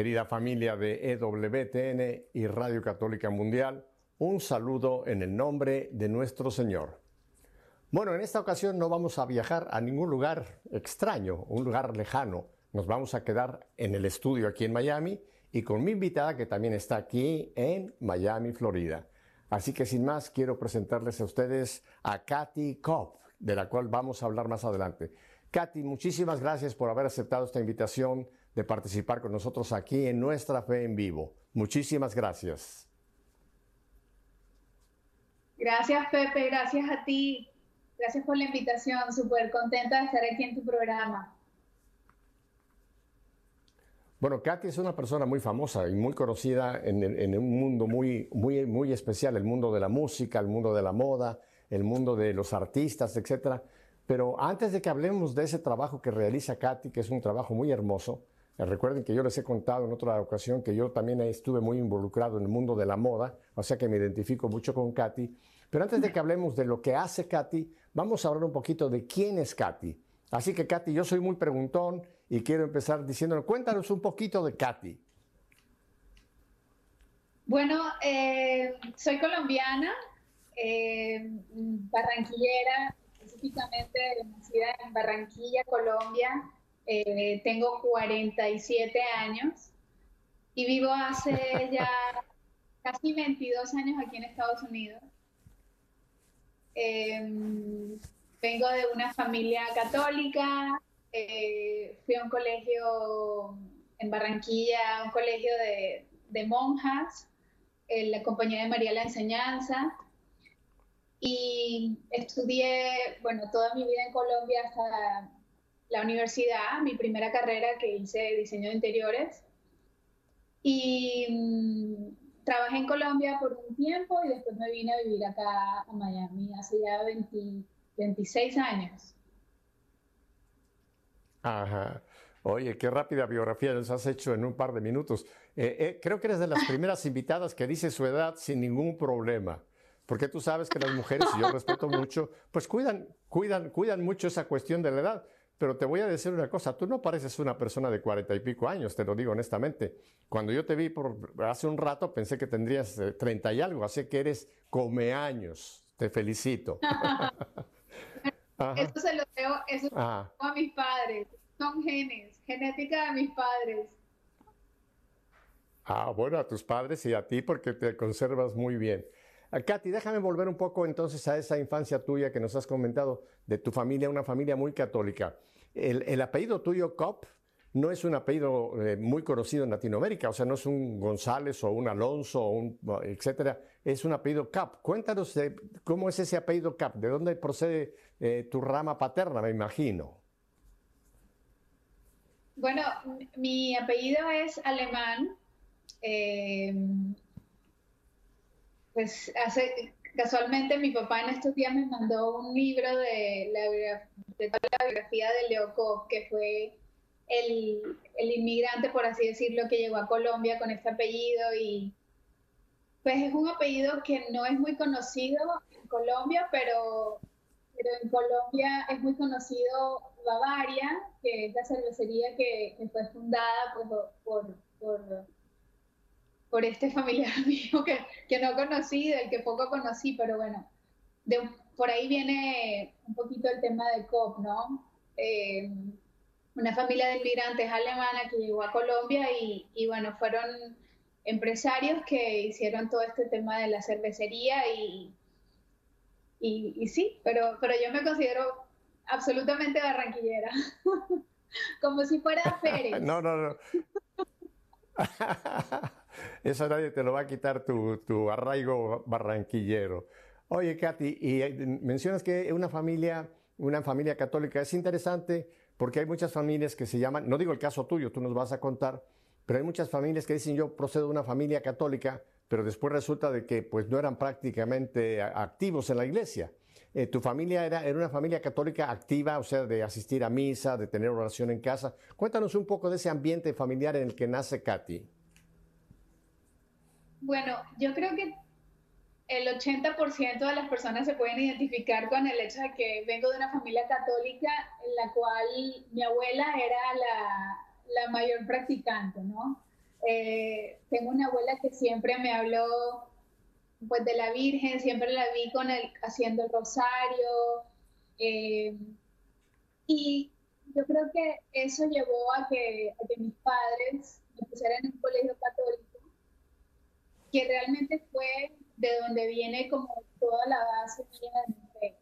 querida familia de EWTN y Radio Católica Mundial, un saludo en el nombre de nuestro Señor. Bueno, en esta ocasión no vamos a viajar a ningún lugar extraño, un lugar lejano. Nos vamos a quedar en el estudio aquí en Miami y con mi invitada que también está aquí en Miami, Florida. Así que sin más, quiero presentarles a ustedes a Katy Kopp, de la cual vamos a hablar más adelante. Katy, muchísimas gracias por haber aceptado esta invitación de participar con nosotros aquí en Nuestra Fe en Vivo. Muchísimas gracias. Gracias, Pepe. Gracias a ti. Gracias por la invitación. Súper contenta de estar aquí en tu programa. Bueno, Katy es una persona muy famosa y muy conocida en, un mundo muy, muy, muy especial, el mundo de la música, el mundo de la moda, el mundo de los artistas, etc. Pero antes de que hablemos de ese trabajo que realiza Katy, que es un trabajo muy hermoso, recuerden que yo les he contado en otra ocasión que yo también estuve muy involucrado en el mundo de la moda, o sea que me identifico mucho con Katy. Pero antes de que hablemos de lo que hace Katy, vamos a hablar un poquito de quién es Katy. Así que Katy, yo soy muy preguntón y quiero empezar diciéndonos, cuéntanos un poquito de Katy. Bueno, eh, soy colombiana, eh, barranquillera, específicamente nacida en Barranquilla, Colombia. Eh, tengo 47 años y vivo hace ya casi 22 años aquí en Estados Unidos. vengo de una familia católica, eh, fui a un colegio en Barranquilla, un colegio de, monjas, en la Compañía de María la Enseñanza, y estudié, bueno, toda mi vida en Colombia hasta la universidad, mi primera carrera que hice diseño de interiores. Y mm, trabajé en Colombia por un tiempo y después me vine a vivir acá a Miami hace ya 26 años. Ajá. Oye, qué rápida biografía nos has hecho en un par de minutos. Eh, eh, creo que eres de las primeras invitadas que dice su edad sin ningún problema. Porque tú sabes que las mujeres, y yo respeto mucho, pues cuidan, cuidan, cuidan mucho esa cuestión de la edad. Pero te voy a decir una cosa, tú no pareces una persona de cuarenta y pico años, te lo digo honestamente. Cuando yo te vi por hace un rato pensé que tendrías eh, treinta y algo, así que eres come años. Te felicito. Eso se lo debo, eso a mis padres. Son genes, genética de mis padres. Ah, bueno, a tus padres y a ti porque te conservas muy bien. Ah, Katy, déjame volver un poco entonces a esa infancia tuya que nos has comentado de tu familia, una familia muy católica. El, el apellido tuyo, Cop, no es un apellido eh, muy conocido en Latinoamérica, o sea, no es un González o un Alonso, o un, etcétera, es un apellido Cap. Cuéntanos cómo es ese apellido Cap, de dónde procede eh, tu rama paterna, me imagino. Bueno, mi apellido es alemán. Eh, pues hace, casualmente mi papá en estos días me mandó un libro de la, de la biografía de Leo Koch, que fue el, inmigrante, por así decirlo, que llegó a Colombia con este apellido y pues es un apellido que no es muy conocido en Colombia, pero, pero en Colombia es muy conocido Bavaria, que es la cervecería que, fue fundada por, por, este familiar mío que, que, no conocí, del que poco conocí, pero bueno, de, por ahí viene un poquito el tema de COP, ¿no? Eh, una familia de inmigrantes alemana que llegó a Colombia y, bueno, fueron empresarios que hicieron todo este tema de la cervecería y, y, sí, pero, pero yo me considero absolutamente barranquillera, como si fuera Pérez. no, no, no. Eso nadie te lo va a quitar tu, tu arraigo barranquillero. Oye, Katy, y eh, mencionas que una familia, una familia católica es interesante porque hay muchas familias que se llaman, no digo el caso tuyo, tú nos vas a contar, pero hay muchas familias que dicen yo procedo de una familia católica, pero después resulta de que pues no eran prácticamente activos en la iglesia. Eh, ¿Tu familia era, era una familia católica activa, o sea, de asistir a misa, de tener oración en casa? Cuéntanos un poco de ese ambiente familiar en el que nace Katy. Bueno, yo creo que el 80% de las personas se pueden identificar con el hecho de que vengo de una familia católica en la cual mi abuela era la, la mayor practicante, ¿no? Eh, tengo una abuela que siempre me habló pues, de la Virgen, siempre la vi con el, haciendo el rosario. Eh, y yo creo que eso llevó a que, a que mis padres me pusieran en un colegio católico, que realmente fue de donde viene como toda la base de.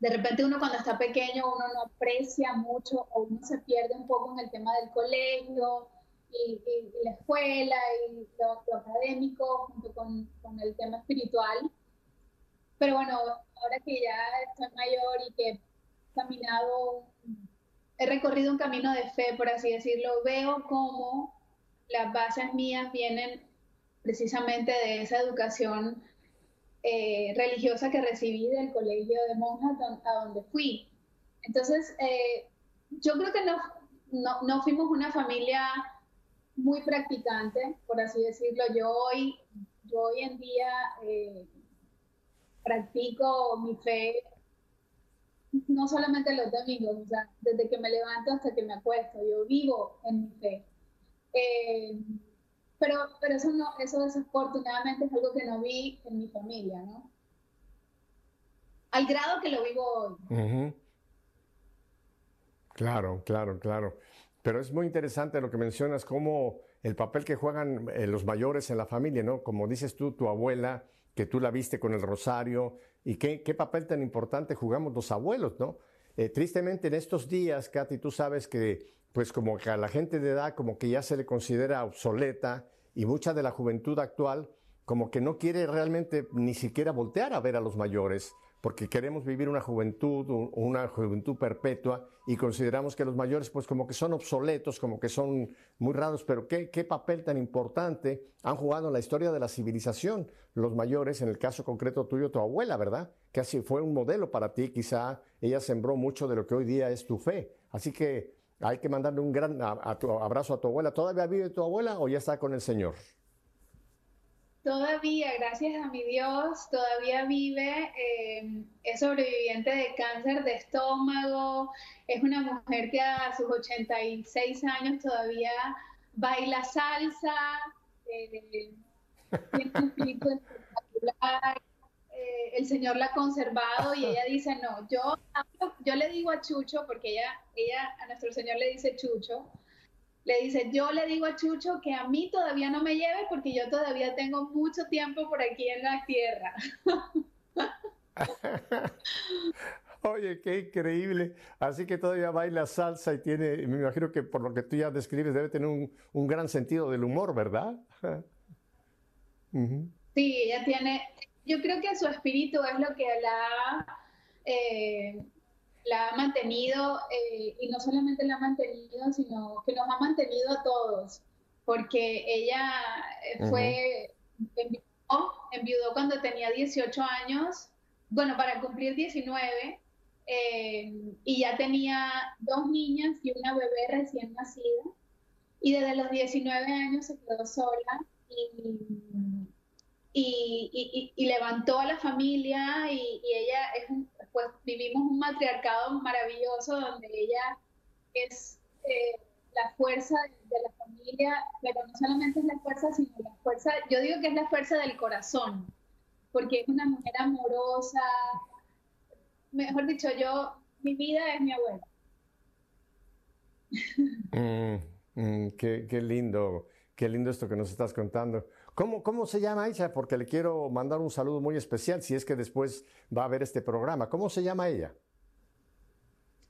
De repente uno cuando está pequeño uno no aprecia mucho o uno se pierde un poco en el tema del colegio y, la escuela y lo, académico junto con, con, el tema espiritual. Pero bueno, ahora que ya estoy mayor y que caminado, he recorrido un camino de fe, por así decirlo, veo cómo las bases mías vienen precisamente de esa educación eh, religiosa que recibí del colegio de monjas a donde fui. Entonces, eh, yo creo que no, no, no, fuimos una familia muy practicante, por así decirlo. Yo hoy, yo hoy en día eh, practico mi fe no solamente los domingos, o sea, desde que me levanto hasta que me acuesto, yo vivo en mi fe. Pero, pero eso, no, eso desafortunadamente es algo que no vi en mi familia, ¿no? Al grado que lo vivo hoy. Claro, claro, claro. Pero es muy interesante lo que mencionas, como el papel que juegan eh, los mayores en la familia, ¿no? Como dices tú, tu abuela, que tú la viste con el rosario, y qué, qué papel tan importante jugamos los abuelos, ¿no? Eh, tristemente en estos días, Katy, tú sabes que pues como que a la gente de edad como que ya se le considera obsoleta y mucha de la juventud actual como que no quiere realmente ni siquiera voltear a ver a los mayores, porque queremos vivir una juventud, una juventud perpetua, y consideramos que los mayores pues como que son obsoletos, como que son muy raros, pero qué, qué papel tan importante han jugado en la historia de la civilización los mayores, en el caso concreto tuyo, tu abuela, ¿verdad? Que así fue un modelo para ti, quizá ella sembró mucho de lo que hoy día es tu fe. Así que hay que mandarle un gran abrazo a tu abuela. ¿Todavía vive tu abuela o ya está con el Señor? Todavía, gracias a mi Dios, todavía vive. Eh, es sobreviviente de cáncer de estómago. Es una mujer que a sus 86 años todavía baila salsa. Eh, tiene un espectacular. Eh, el Señor la ha conservado y ella dice, no, yo, yo le digo a Chucho, porque ella, ella a nuestro Señor le dice Chucho, le dice, yo le digo a Chucho que a mí todavía no me lleve porque yo todavía tengo mucho tiempo por aquí en la tierra. Oye, qué increíble. Así que todavía baila salsa y tiene, me imagino que por lo que tú ya describes, debe tener un, un gran sentido del humor, ¿verdad? Sí, ella tiene, yo creo que su espíritu es lo que la, eh, la ha mantenido, eh, y no solamente la ha mantenido, sino que nos ha mantenido a todos, porque ella eh, fue, enviudó, cuando tenía 18 años, bueno, para cumplir 19, y ya tenía dos niñas y una bebé recién nacida, y desde los 19 años se quedó sola y y, levantó a la familia y, ella es pues vivimos un matriarcado maravilloso donde ella es eh, la fuerza de, la familia, pero no solamente es la fuerza, sino la fuerza, yo digo que es la fuerza del corazón, porque es una mujer amorosa, mejor dicho, yo, mi vida es mi abuela. Mm, mm, qué, qué lindo, qué lindo esto que nos estás contando. ¿Cómo, ¿Cómo se llama ella? Porque le quiero mandar un saludo muy especial si es que después va a ver este programa. ¿Cómo se llama ella?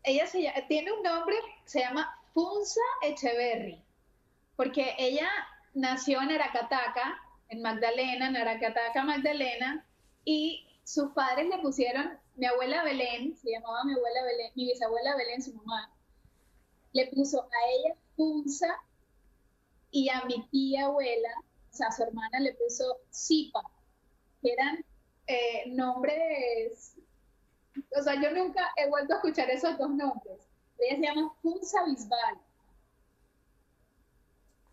Ella se tiene un nombre, se llama Funza Echeverry, porque ella nació en Aracataca, en Magdalena, en Aracataca, Magdalena, y sus padres le pusieron, mi abuela Belén, se llamaba mi abuela Belén, mi bisabuela Belén, su mamá, le puso a ella Funza y a mi tía abuela sea, su hermana le puso que eran eh, nombres, o sea, yo nunca he vuelto a escuchar esos dos nombres. Ella se llama Funza Bisbal.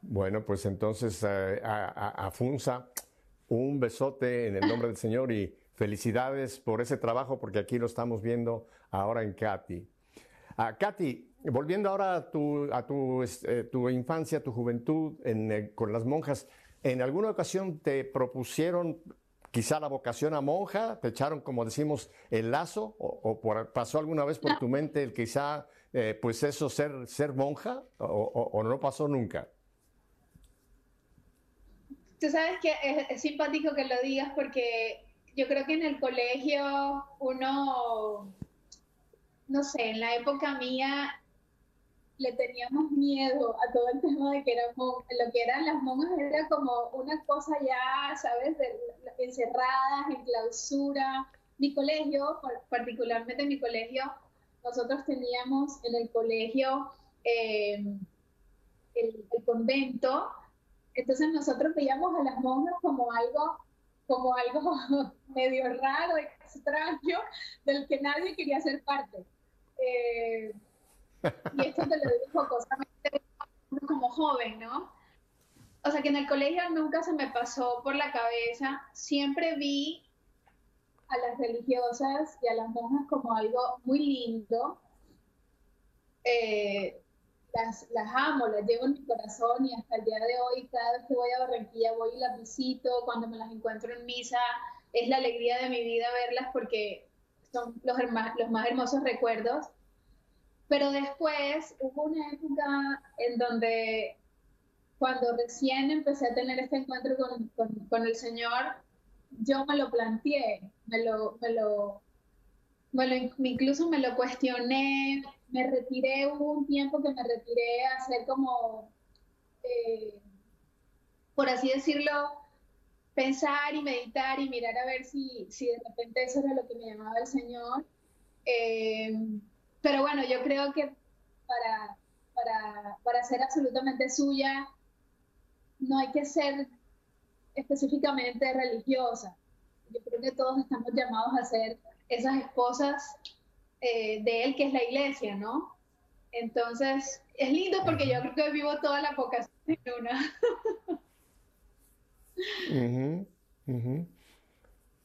Bueno, pues entonces eh, a, Funza un besote en el nombre del Señor y felicidades por ese trabajo porque aquí lo estamos viendo ahora en Katy. Uh, Katy, volviendo ahora a tu, a tu, este, tu infancia, tu juventud en, con las monjas, ¿en alguna ocasión te propusieron quizá la vocación a monja? ¿Te echaron, como decimos, el lazo? ¿O, pasó alguna vez por tu mente el quizá, eh, pues eso, ser, ser monja? ¿O, no pasó nunca? Tú sabes que es, simpático que lo digas porque yo creo que en el colegio uno, no sé, en la época mía le teníamos miedo a todo el tema de que éramos, lo que eran las monjas era como una cosa ya, ¿sabes? De, encerradas, en clausura. Mi colegio, particularmente mi colegio, nosotros teníamos en el colegio eh, el, convento, entonces nosotros veíamos a las monjas como algo como algo medio raro, extraño, del que nadie quería ser parte. Eh, y esto te lo digo jocosamente como joven, ¿no? O sea que en el colegio nunca se me pasó por la cabeza, siempre vi a las religiosas y a las monjas como algo muy lindo. Eh, las, las, amo, las llevo en mi corazón y hasta el día de hoy, cada vez que voy a Barranquilla, voy y las visito, cuando me las encuentro en misa, es la alegría de mi vida verlas porque son los, los más hermosos recuerdos. Pero después hubo una época en donde cuando recién empecé a tener este encuentro con, con, el Señor, yo me lo planteé, me lo, me lo, incluso me lo cuestioné, me retiré, hubo un tiempo que me retiré a hacer como, eh, por así decirlo, pensar y meditar y mirar a ver si, si de repente eso era lo que me llamaba el Señor. Eh, pero bueno, yo creo que para, para, para ser absolutamente suya, no hay que ser específicamente religiosa. Yo creo que todos estamos llamados a ser esas esposas eh, de él, que es la iglesia, ¿no? Entonces, es lindo porque yo creo que vivo toda la vocación en una.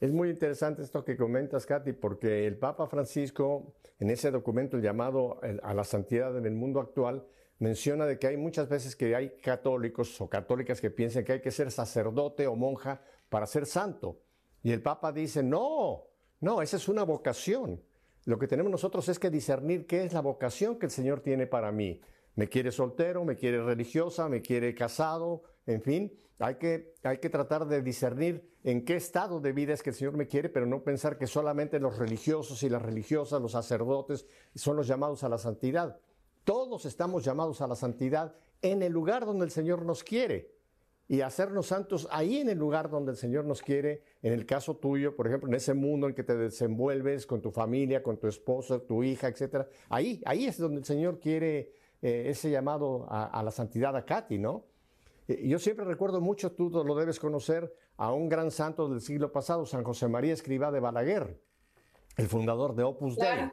Es muy interesante esto que comentas, Katy, porque el Papa Francisco, en ese documento llamado a la santidad en el mundo actual, menciona de que hay muchas veces que hay católicos o católicas que piensan que hay que ser sacerdote o monja para ser santo. Y el Papa dice, no, no, esa es una vocación. Lo que tenemos nosotros es que discernir qué es la vocación que el Señor tiene para mí. ¿Me quiere soltero? ¿Me quiere religiosa? ¿Me quiere casado? En fin, hay que, hay que tratar de discernir en qué estado de vida es que el Señor me quiere, pero no pensar que solamente los religiosos y las religiosas, los sacerdotes, son los llamados a la santidad. Todos estamos llamados a la santidad en el lugar donde el Señor nos quiere y hacernos santos ahí en el lugar donde el Señor nos quiere, en el caso tuyo, por ejemplo, en ese mundo en que te desenvuelves con tu familia, con tu esposo, tu hija, etc. Ahí, ahí es donde el Señor quiere eh, ese llamado a, a la santidad a Katy, ¿no? Eh, yo siempre recuerdo mucho, tú lo debes conocer, a un gran santo del siglo pasado, San José María Escribá de Balaguer, el fundador de Opus Dei.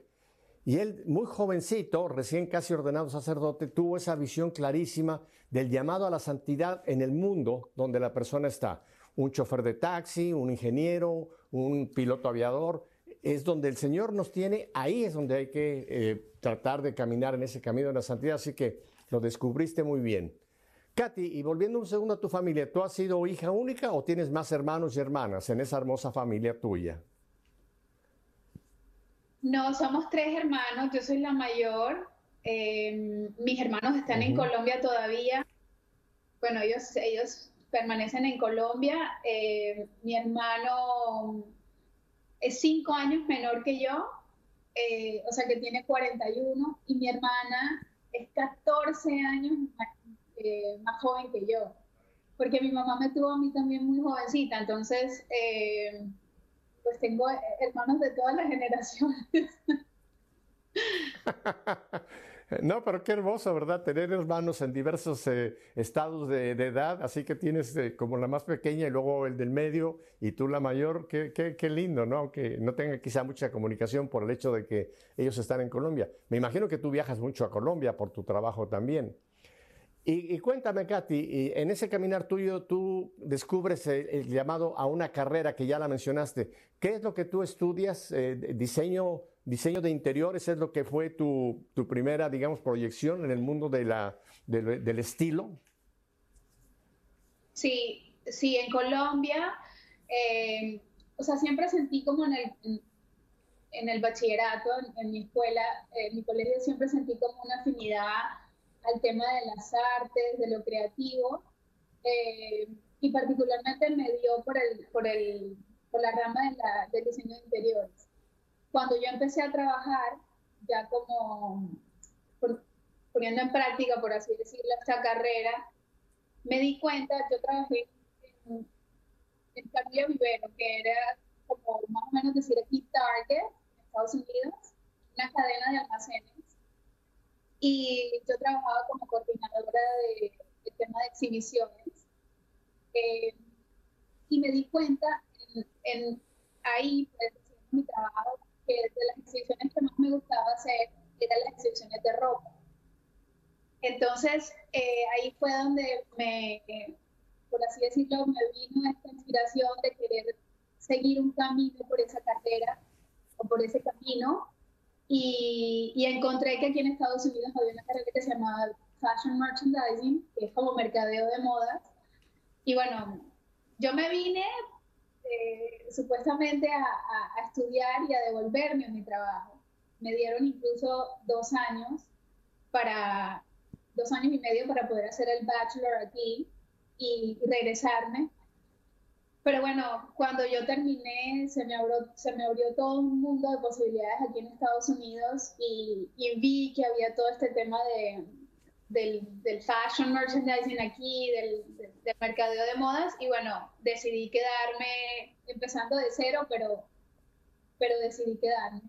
Y él, muy jovencito, recién casi ordenado sacerdote, tuvo esa visión clarísima del llamado a la santidad en el mundo donde la persona está. Un chofer de taxi, un ingeniero, un piloto aviador, es donde el Señor nos tiene, ahí es donde hay que eh, tratar de caminar en ese camino de la santidad. Así que lo descubriste muy bien. Katy, y volviendo un segundo a tu familia, ¿tú has sido hija única o tienes más hermanos y hermanas en esa hermosa familia tuya? No, somos tres hermanos, yo soy la mayor, em, mis hermanos están en Colombia todavía, bueno, ellos, ellos permanecen en Colombia, em, mi hermano es cinco años menor que yo, eh, o sea que tiene 41, y mi hermana es 14 años eh, más joven que yo, porque mi mamá me tuvo a mí también muy jovencita, entonces eh, pues tengo hermanos de todas las generaciones. No, pero qué hermoso, ¿verdad? Tener hermanos en diversos eh, estados de, edad, así que tienes como la más pequeña y luego el del medio y tú la mayor, qué, qué, qué, lindo, ¿no? Aunque no tenga quizá mucha comunicación por el hecho de que ellos están en Colombia. Me imagino que tú viajas mucho a Colombia por tu trabajo también. Y, cuéntame, Katy, en ese caminar tuyo tú descubres el, llamado a una carrera que ya la mencionaste. ¿Qué es lo que tú estudias? Eh, ¿Diseño diseño de interiores es lo que fue tu, primera, digamos, proyección en el mundo del estilo. Sí, sí, en Colombia, eh, o sea, siempre sentí como en el, en, el bachillerato, en, mi escuela, en mi colegio, siempre sentí como una afinidad al tema de las artes, de lo creativo, eh, y particularmente me dio por, el, por, el, por la rama de la, del diseño de interiores. Cuando yo empecé a trabajar, ya como poniendo en práctica, por así decirlo, esta carrera, me di cuenta, yo trabajé en, en Vivero, que era como más o menos decir aquí Target, en Estados Unidos, una cadena de almacenes. Y yo trabajaba como coordinadora de, tema de exhibiciones. Eh, y me di cuenta en, ahí, pues, mi trabajo, que de las exhibiciones que más me gustaba hacer eran las exhibiciones de ropa. Entonces, eh, ahí fue donde me, por así decirlo, me vino esta inspiración de querer seguir un camino por esa carrera o por ese camino. Y, y, encontré que aquí en Estados Unidos había una carrera que se llamaba Fashion Merchandising, que es como mercadeo de modas. Y bueno, yo me vine eh, supuestamente a, a, estudiar y a devolverme a mi trabajo. Me dieron incluso dos años para, dos años y medio para poder hacer el bachelor aquí y, regresarme. Pero bueno, cuando yo terminé, se me, abrió, se me abrió todo un mundo de posibilidades aquí en Estados Unidos y, vi que había todo este tema de, del, del, fashion merchandising aquí, del, del, del, mercadeo de modas, y bueno, decidí quedarme empezando de cero, pero, pero decidí quedarme.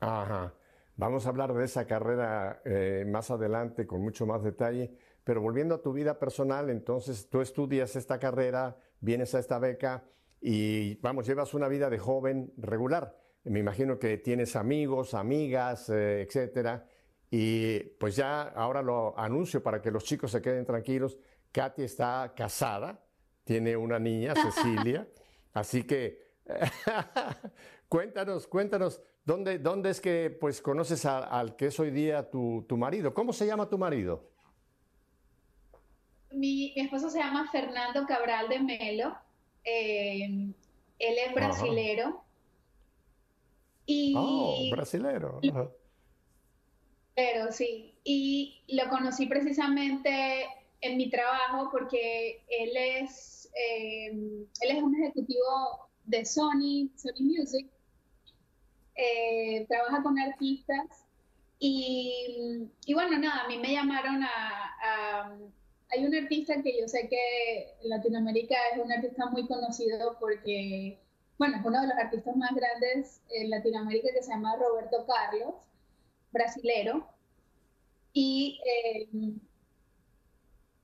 Ajá. Vamos a hablar de esa carrera eh, más adelante con mucho más detalle, pero volviendo a tu vida personal, entonces tú estudias esta carrera, vienes a esta beca y vamos, llevas una vida de joven regular. Me imagino que tienes amigos, amigas, eh, etcétera. Y pues ya ahora lo anuncio para que los chicos se queden tranquilos. Katy está casada, tiene una niña, Cecilia. Así que cuéntanos, cuéntanos, ¿dónde, ¿dónde es que pues conoces al que es hoy día tu, tu, marido? ¿Cómo se llama tu marido? Mi, esposo se llama Fernando Cabral de Melo. Eh, él es brasilero. Y, oh, brasilero. Pero sí, y lo conocí precisamente en mi trabajo porque él es, eh, él es un ejecutivo de Sony, Sony Music, eh, trabaja con artistas y, y, bueno, nada, a mí me llamaron a, Hay un artista que yo sé que en Latinoamérica es un artista muy conocido porque, bueno, es uno de los artistas más grandes en Latinoamérica que se llama Roberto Carlos brasilero, y eh,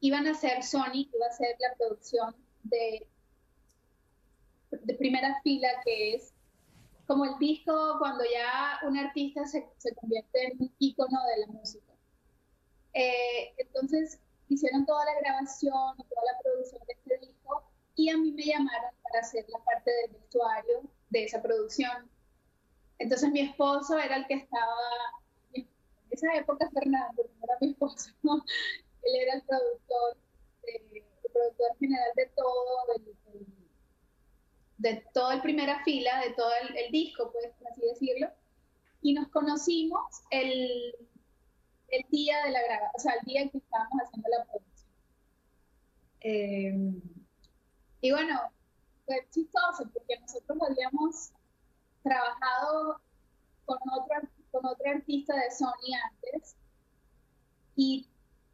iban a hacer Sony, iba a ser la producción de, de primera fila, que es como el disco cuando ya un artista se, se convierte en un ícono de la música. Eh, entonces hicieron toda la grabación y toda la producción de este disco y a mí me llamaron para hacer la parte del vestuario de esa producción. Entonces mi esposo era el que estaba esa época Fernando, no era mi esposo, él era el productor, el productor general de todo, de todo el primera fila, de todo el, disco, pues, por así decirlo, y nos conocimos el, el día de la grabación, o sea, el día en que estábamos haciendo la producción. Eh, y bueno, fue chistoso porque nosotros habíamos trabajado con otro con otra artista de Sony antes. Y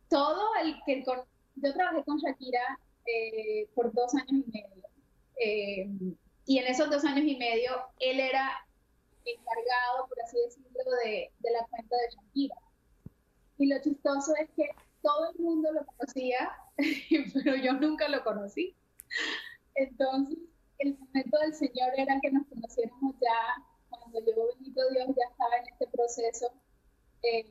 todo el que yo trabajé con Shakira eh, por dos años y medio. Eh, y en esos dos años y medio, él era encargado, por así decirlo, de, de, la cuenta de Shakira. Y lo chistoso es que todo el mundo lo conocía, pero yo nunca lo conocí. Entonces, el momento del Señor era que nos conociéramos ya cuando llegó Bendito Dios ya estaba en este proceso eh,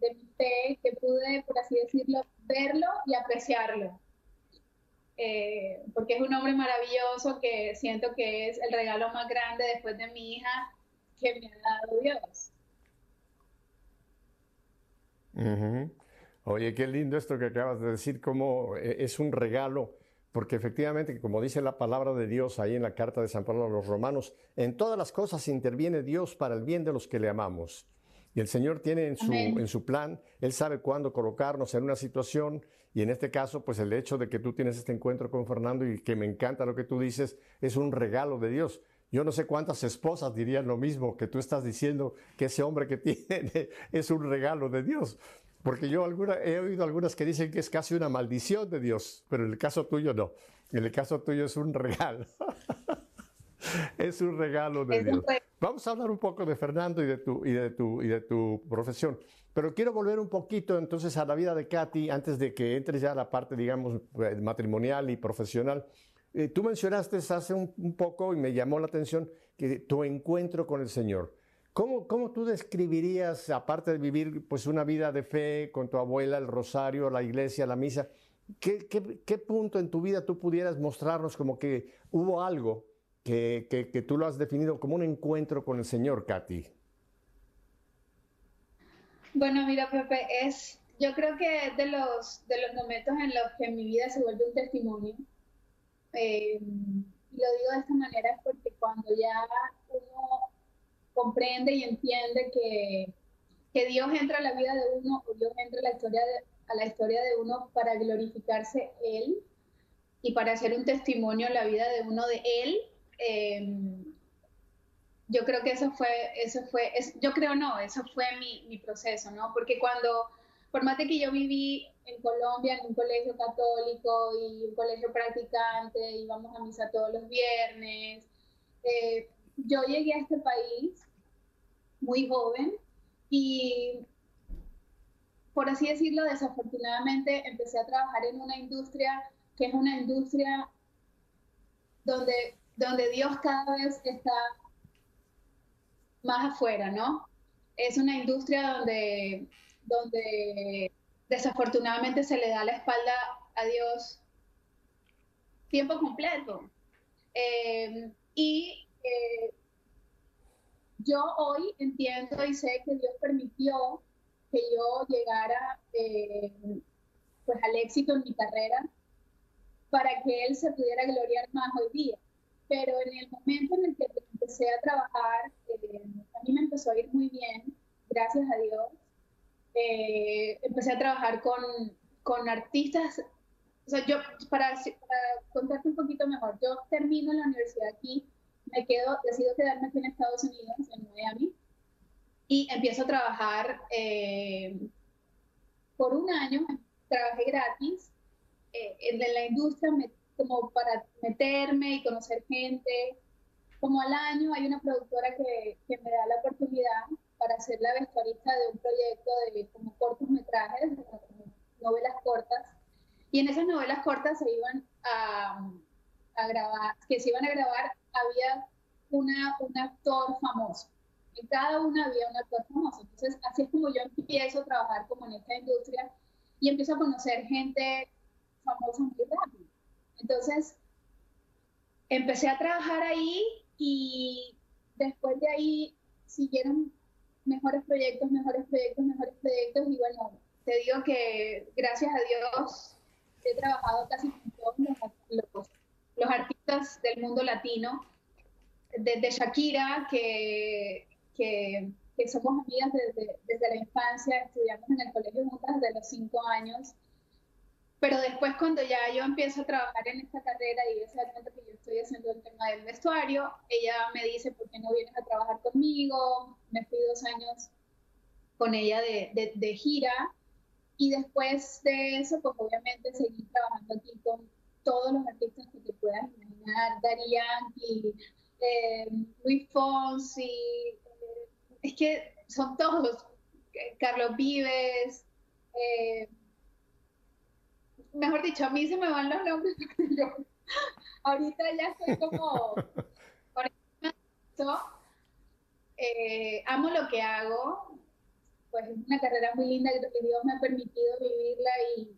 de mi fe, que pude, por así decirlo, verlo y apreciarlo. eh, porque es un hombre maravilloso que siento que es el regalo más grande después de mi hija que me ha dado Dios. Oye, qué lindo esto que acabas de decir, como eh, es un regalo, porque efectivamente, como dice la palabra de Dios ahí en la carta de San Pablo a los romanos, en todas las cosas interviene Dios para el bien de los que le amamos. Y el Señor tiene en su, en su plan, Él sabe cuándo colocarnos en una situación y en este caso, pues el hecho de que tú tienes este encuentro con Fernando y que me encanta lo que tú dices, es un regalo de Dios. Yo no sé cuántas esposas dirían lo mismo que tú estás diciendo que ese hombre que tiene es un regalo de Dios. Porque yo alguna, he oído algunas que dicen que es casi una maldición de Dios, pero en el caso tuyo no. En el caso tuyo es un regalo. es un regalo de Dios. Vamos a hablar un poco de Fernando y de tu, y de tu, y de tu profesión. Pero quiero volver un poquito entonces a la vida de Katy antes de que entres ya a la parte, digamos, eh, matrimonial y profesional. Eh, tú mencionaste hace un, poco y me llamó la atención que tu encuentro con el Señor. ¿Cómo, ¿Cómo, tú describirías, aparte de vivir pues una vida de fe con tu abuela, el rosario, la iglesia, la misa, ¿qué, qué, punto en tu vida tú pudieras mostrarnos como que hubo algo que, que, que, tú lo has definido como un encuentro con el Señor, Katy? Bueno, mira, Pepe, es, yo creo que de los, de los momentos en los que mi vida se vuelve un testimonio eh, lo digo de esta manera es porque cuando ya uno comprende y entiende que, que Dios entra a la vida de uno o Dios entra a la historia de, a la historia de uno para glorificarse Él y para hacer un testimonio en la vida de uno de Él, eh, yo creo que eso fue, eso fue, yo creo no, eso fue mi, mi proceso, ¿no? Porque cuando por más de que yo viví en Colombia en un colegio católico y un colegio practicante, íbamos a misa todos los viernes, eh, yo llegué a este país muy joven y, por así decirlo, desafortunadamente empecé a trabajar en una industria que es una industria donde, donde Dios cada vez está más afuera, ¿no? Es una industria donde donde desafortunadamente se le da la espalda a Dios tiempo completo. Eh, y yo hoy entiendo y sé que Dios permitió que yo llegara eh, pues al éxito en mi carrera para que Él se pudiera gloriar más hoy día. Pero en el momento en el que empecé a trabajar, a mí me empezó a ir muy bien, gracias a Dios. Eh, empecé a trabajar con, con, artistas. O sea, yo, para, para, contarte un poquito mejor, yo termino la universidad aquí, me quedo, decido quedarme aquí en Estados Unidos, en Miami, y empiezo a trabajar eh, por un año, trabajé gratis eh, en la industria como para meterme y conocer gente. Como al año hay una productora que, que me da la oportunidad para ser la vestuarista de un proyecto de como cortometrajes, novelas cortas. Y en esas novelas cortas se iban a, a, grabar, que se iban a grabar, había una, un actor famoso. En cada una había un actor famoso. Entonces, así es como yo empiezo a trabajar como en esta industria y empiezo a conocer gente famosa muy rápido. Entonces, empecé a trabajar ahí y después de ahí siguieron mejores proyectos, mejores proyectos, mejores proyectos. Y bueno, te digo que gracias a Dios he trabajado casi con todos los, los, artistas del mundo latino, desde Shakira, que, que, que somos amigas desde, desde, la infancia, estudiamos en el colegio juntas desde los cinco años, pero después cuando ya yo empiezo a trabajar en esta carrera y ella se da cuenta que yo estoy haciendo el tema del vestuario, ella me dice, ¿por qué no vienes a trabajar conmigo? Me fui dos años con ella de, de, gira y después de eso, pues obviamente seguí trabajando aquí con todos los artistas que te puedas imaginar, Dari Yankee, eh, Luis Fonsi, eh, es que son todos, Carlos Vives, eh, mejor dicho, a mí se me van los nombres ahorita ya estoy como eh, amo lo que hago, pues es una carrera muy linda que Dios me ha permitido vivirla y,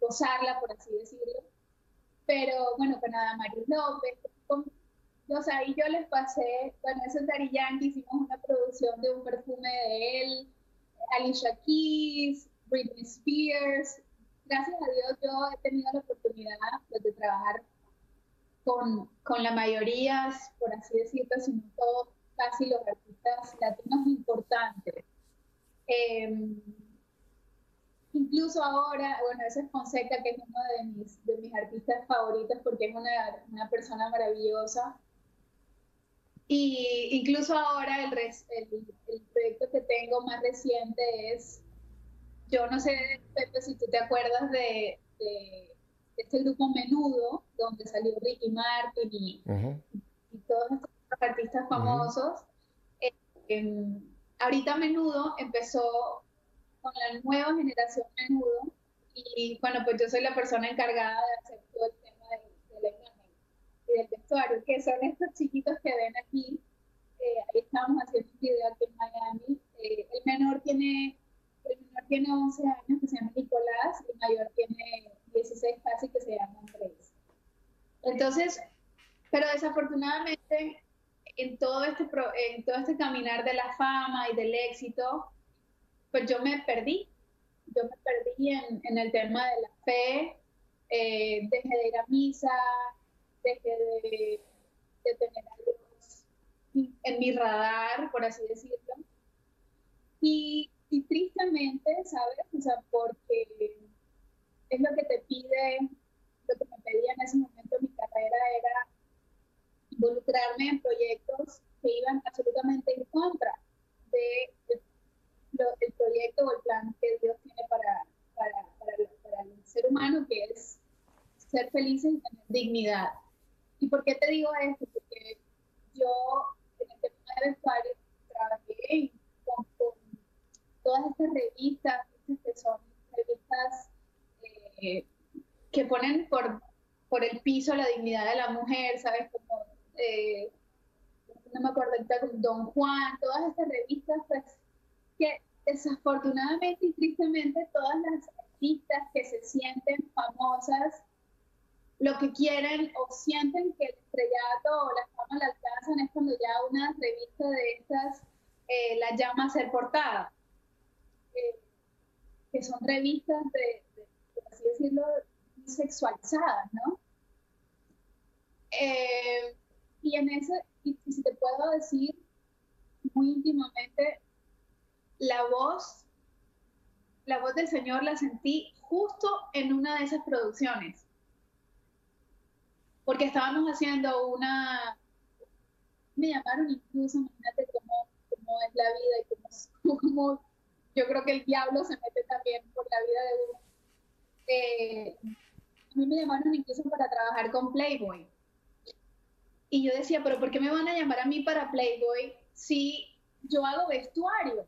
gozarla, por así decirlo. pero bueno, con Adamaris López, con, o sea, y yo les pasé, bueno, eso es Dari Yankee, hicimos una producción de un perfume de él, Alicia Keys, Britney Spears. Gracias a Dios yo he tenido la oportunidad pues, de trabajar con, con la mayoría, por así decirlo, sino todos casi los artistas latinos importantes. Em, incluso ahora, bueno, ese es Fonseca, que es uno de mis, de mis artistas favoritos porque es una, una persona maravillosa. Y incluso ahora el, el, el, proyecto que tengo más reciente es, yo no sé, Pepe, si tú te acuerdas de, de, este grupo Menudo, donde salió Ricky Martin y, y todos estos artistas famosos. Eh, ahorita Menudo empezó con la nueva generación Menudo y bueno, pues yo soy la persona encargada de hacer todo el tema de, la imagen y del vestuario, que son estos chiquitos que ven aquí. Eh, ahí estamos haciendo un video aquí en Miami. Eh, el menor tiene el menor tiene 11 años, que se llama Nicolás, y el mayor tiene 16 casi, que se llama Andrés. Entonces, pero desafortunadamente en todo este, en todo este caminar de la fama y del éxito, pues yo me perdí. Yo me perdí en, en el tema de la fe, eh, dejé de ir a misa, dejé de, de tener a Dios en mi radar, por así decirlo. Y, y tristemente, ¿sabes? O sea, porque es lo que te pide, lo que me pedía en ese momento mi carrera era involucrarme en proyectos que iban absolutamente en contra de el, proyecto o el plan que Dios tiene para, para, para, el ser humano, que es ser feliz y tener dignidad. ¿Y por qué te digo esto? Porque yo en el tema de vestuario trabajé con, todas estas revistas, que son revistas eh, que ponen por, por el piso la dignidad de la mujer, ¿sabes? Como eh, no me acuerdo con Don Juan, todas estas revistas, pues, que desafortunadamente y tristemente todas las artistas que se sienten famosas, lo que quieren o sienten que el estrellato o la fama la alcanzan es cuando ya una revista de estas eh, la llama a ser portada. Eh, que son revistas de, por así decirlo, sexualizadas, ¿no? Eh, y en ese, y, si te puedo decir muy íntimamente, la voz, la voz del Señor la sentí justo en una de esas producciones. Porque estábamos haciendo una, me llamaron incluso, imagínate cómo, cómo es la vida y cómo, cómo, yo creo que el diablo se mete también por la vida de uno. Eh, a mí me llamaron incluso para trabajar con Playboy. Y yo decía, pero ¿por qué me van a llamar a mí para Playboy si yo hago vestuario?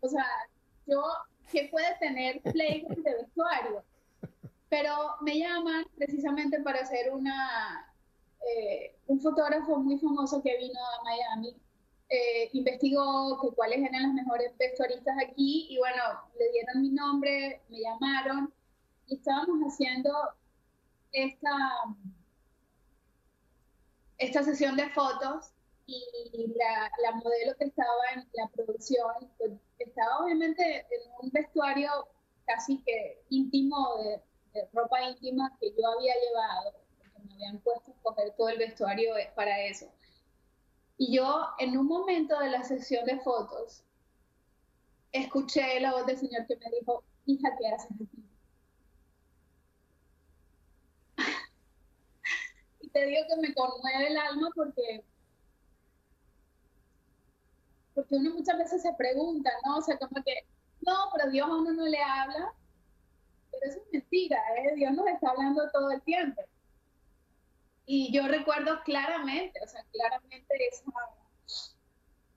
O sea, yo, ¿qué puede tener Playboy de vestuario? Pero me llaman precisamente para hacer una, eh, un fotógrafo muy famoso que vino a Miami, eh, investigó que cuáles eran las mejores vestuaristas aquí y bueno, le dieron mi nombre, me llamaron y estábamos haciendo esta esta sesión de fotos y la, la, modelo que estaba en la producción pues, estaba obviamente en un vestuario casi que íntimo de, ropa íntima que yo había llevado, porque me habían puesto a escoger todo el vestuario para eso. Y yo en un momento de la sesión de fotos escuché la voz del Señor que me dijo, hija, ¿qué haces aquí? te digo que me conmueve el alma porque, porque uno muchas veces se pregunta, ¿no? O sea, como que, no, pero Dios a uno no le habla, pero eso es mentira, ¿eh? Dios nos está hablando todo el tiempo. Y yo recuerdo claramente, o sea, claramente esa,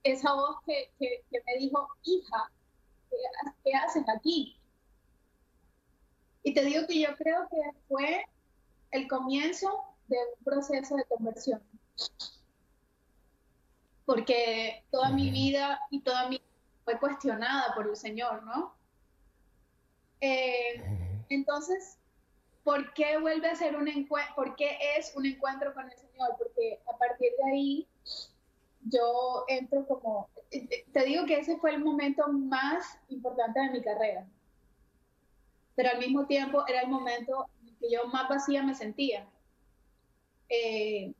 esa voz que, que, me dijo, hija, ¿qué, ¿qué haces aquí? Y te digo que yo creo que fue el comienzo de un proceso de conversión. Porque toda mi vida y toda mi fue cuestionada por el Señor, ¿no? Eh, entonces, ¿por qué vuelve a ser un encuentro? ¿Por qué es un encuentro con el Señor? Porque a partir de ahí yo entro como, te digo que ese fue el momento más importante de mi carrera, pero al mismo tiempo era el momento en que yo más vacía me sentía. Eh,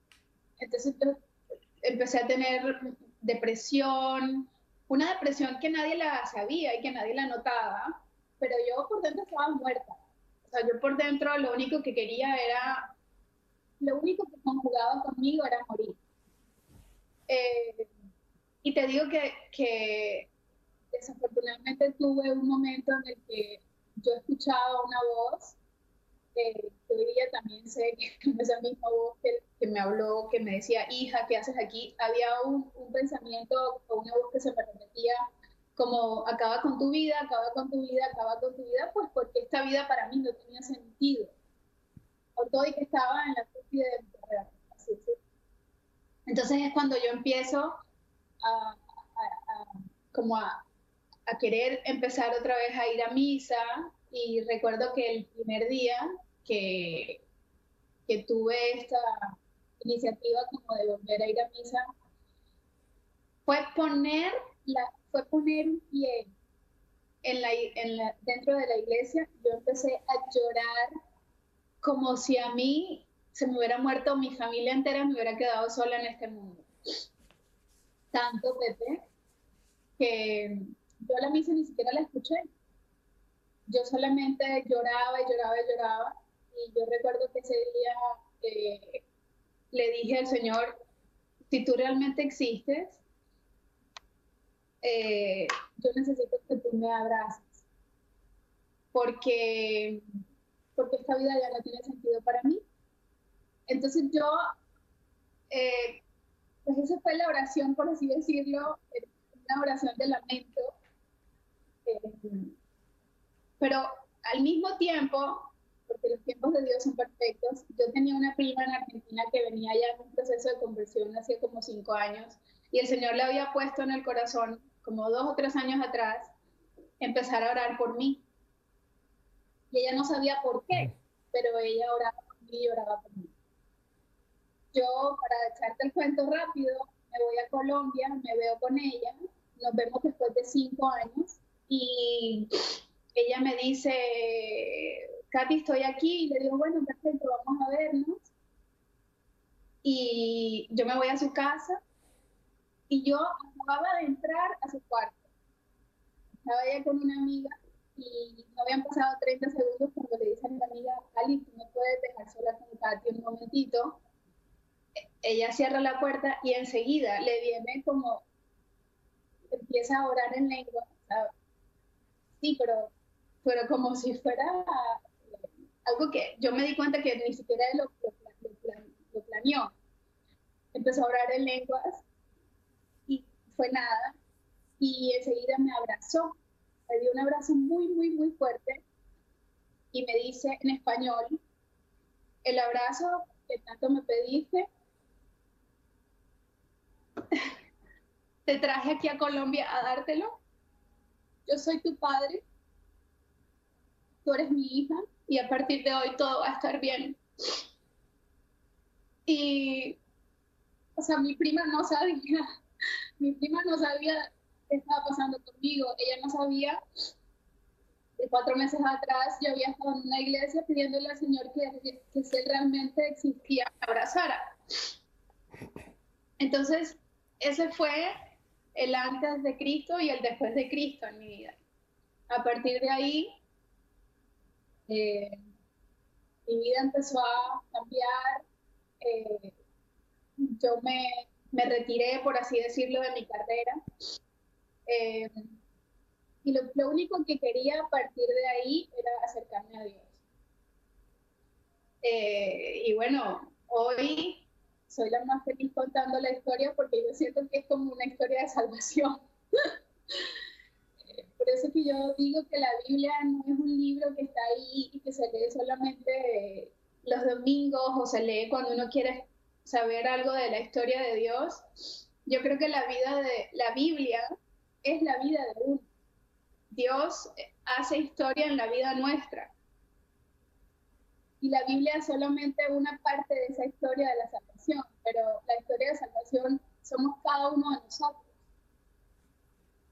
entonces empecé a tener depresión, una depresión que nadie la sabía y que nadie la notaba, pero yo por dentro estaba muerta. O sea, yo por dentro lo único que quería era, lo único que conjugaba conmigo era morir. Eh, y te digo que, que, desafortunadamente tuve un momento en el que yo escuchaba una voz, eh, que hoy día también sé que esa misma voz que, que, me habló, que me decía, hija, ¿qué haces aquí? Había un, un pensamiento o una voz que se me repetía como acaba con tu vida, acaba con tu vida, acaba con tu vida, pues porque esta vida para mí no tenía sentido. O todo y que estaba en la cúspide de mi. Entonces es cuando yo empiezo a, como a, querer empezar otra vez a ir a misa y recuerdo que el primer día que, que tuve esta iniciativa como de volver a ir a misa fue poner la, fue poner un pie en la, en la, dentro de la iglesia, yo empecé a llorar como si a mí se me hubiera muerto mi familia entera, me hubiera quedado sola en este mundo. Tanto, Pepe, que yo la misa ni siquiera la escuché. Yo solamente lloraba y lloraba y lloraba. Y yo recuerdo que ese día eh, le dije al Señor, si tú realmente existes, eh, yo necesito que tú me abraces. Porque, porque esta vida ya no tiene sentido para mí entonces yo, eh, pues esa fue la oración, por así decirlo, una oración de lamento. Eh, pero al mismo tiempo, porque los tiempos de Dios son perfectos, yo tenía una prima en Argentina que venía ya en un proceso de conversión hace como cinco años y el Señor le había puesto en el corazón, como dos o tres años atrás, empezar a orar por mí. Y ella no sabía por qué, pero ella oraba por mí y oraba por mí yo, para echarte el cuento rápido, me voy a Colombia, me veo con ella, nos vemos después de cinco años y ella me dice, Katy, estoy aquí, y le digo, bueno, perfecto, vamos a vernos. Y yo me voy a su casa y yo acababa de entrar a su cuarto. Estaba ella con una amiga y no habían pasado 30 segundos cuando le dice a mi amiga, Ali, tú me puedes dejar sola con Katy un momentito ella cierra la puerta y enseguida le viene como, empieza a orar en lengua. Sí, pero, pero como si fuera eh, algo que yo me di cuenta que ni siquiera lo, lo, planeó. Empezó a orar en lenguas fue nada. Y enseguida me abrazó, me dio un abrazo muy, muy, muy fuerte y me dice en español, el abrazo que tanto me pediste te traje aquí a Colombia a dártelo. Yo soy tu padre, tú eres mi hija y a partir de hoy todo va a estar bien. Y, o sea, mi prima no sabía, mi prima no sabía qué estaba pasando conmigo, ella no sabía. De cuatro meses atrás yo había estado en una iglesia pidiéndole al Señor que, que si Él realmente existía, abrazara. Entonces, ese fue el antes de Cristo y el después de Cristo en mi vida. A partir de ahí, eh, mi vida empezó a cambiar. Eh, yo me, me, retiré, por así decirlo, de mi carrera. Eh, y lo, lo, único que quería a partir de ahí era acercarme a Dios. y bueno, hoy soy la más feliz contando la historia porque yo siento que es como una historia de salvación. Por eso que yo digo que la Biblia no es un libro que está ahí y que se lee solamente los domingos o se lee cuando uno quiere saber algo de la historia de Dios. Yo creo que la vida de la Biblia es la vida de uno. Dios hace historia en la vida nuestra. y la Biblia es solamente una parte de esa historia de la salvación, pero la historia de salvación somos cada uno de nosotros.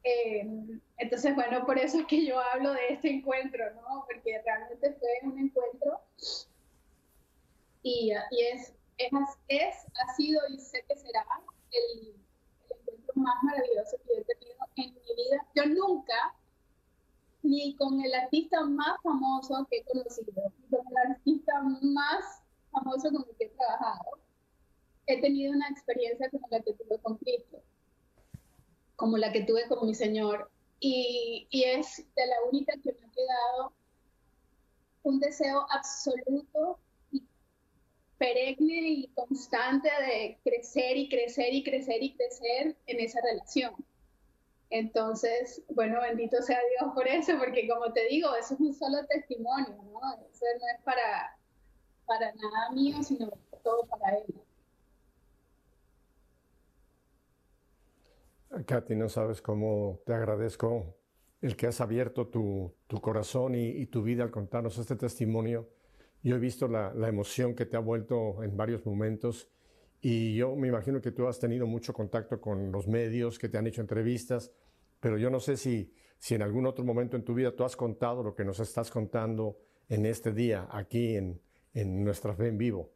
Eh, entonces, bueno, por eso es que yo hablo de este encuentro, ¿no? Porque realmente fue un encuentro y, y es, es, es, ha sido y sé que será el, el encuentro más maravilloso que yo he tenido en mi vida. Yo nunca ni con el artista más famoso que he conocido, ni con el artista más famoso con el que he trabajado, he tenido una experiencia como la que tuve con Cristo, como la que tuve con mi Señor. Y, y es de la única que me ha quedado un deseo absoluto perenne y constante de crecer y crecer y crecer y crecer en esa relación. Entonces, bueno, bendito sea Dios por eso, porque como te digo, eso es un solo testimonio, ¿no? Eso no es para, para nada mío, sino todo para Él. Katy, no sabes cómo te agradezco el que has abierto tu, tu corazón y, y, tu vida al contarnos este testimonio. Yo he visto la, la emoción que te ha vuelto en varios momentos y yo me imagino que tú has tenido mucho contacto con los medios, que te han hecho entrevistas pero yo no sé si, si en algún otro momento en tu vida tú has contado lo que nos estás contando en este día, aquí en, en nuestra fe en vivo.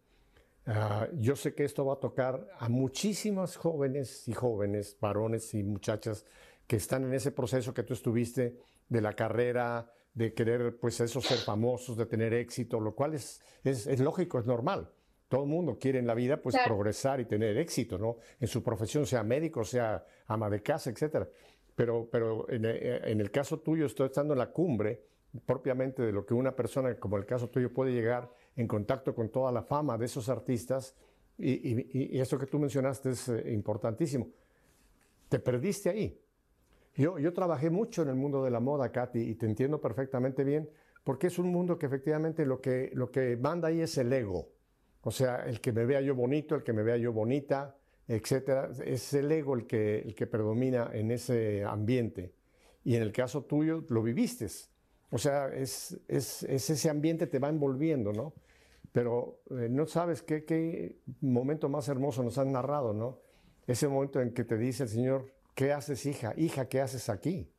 Uh, yo sé que esto va a tocar a muchísimas jóvenes y jóvenes, varones y muchachas que están en ese proceso que tú estuviste de la carrera, de querer, pues, eso, ser famosos, de tener éxito, lo cual es, es, es lógico, es normal. Todo el mundo quiere en la vida, pues, claro. progresar y tener éxito, ¿no? En su profesión, sea médico, sea ama de casa, etcétera. Pero, pero en, eh, en, el caso tuyo estoy estando en la cumbre propiamente de lo que una persona como el caso tuyo puede llegar en contacto con toda la fama de esos artistas y, y, y eso que tú mencionaste es eh, importantísimo. Te perdiste ahí. Yo, trabajé mucho en el mundo de la moda, Katy, y te entiendo perfectamente bien, porque es un mundo que efectivamente lo que, lo que manda ahí es el ego. O sea, el que me vea yo bonito, el que me vea yo bonita, etcétera, es el ego el que, el que predomina en ese ambiente. Y en el caso tuyo lo viviste. O sea, es, es, es ese ambiente te va envolviendo, ¿no? Pero eh, no sabes qué, qué momento más hermoso nos han narrado, ¿no? Ese momento en que te dice el Señor, ¿qué haces, hija? Hija, ¿qué haces aquí?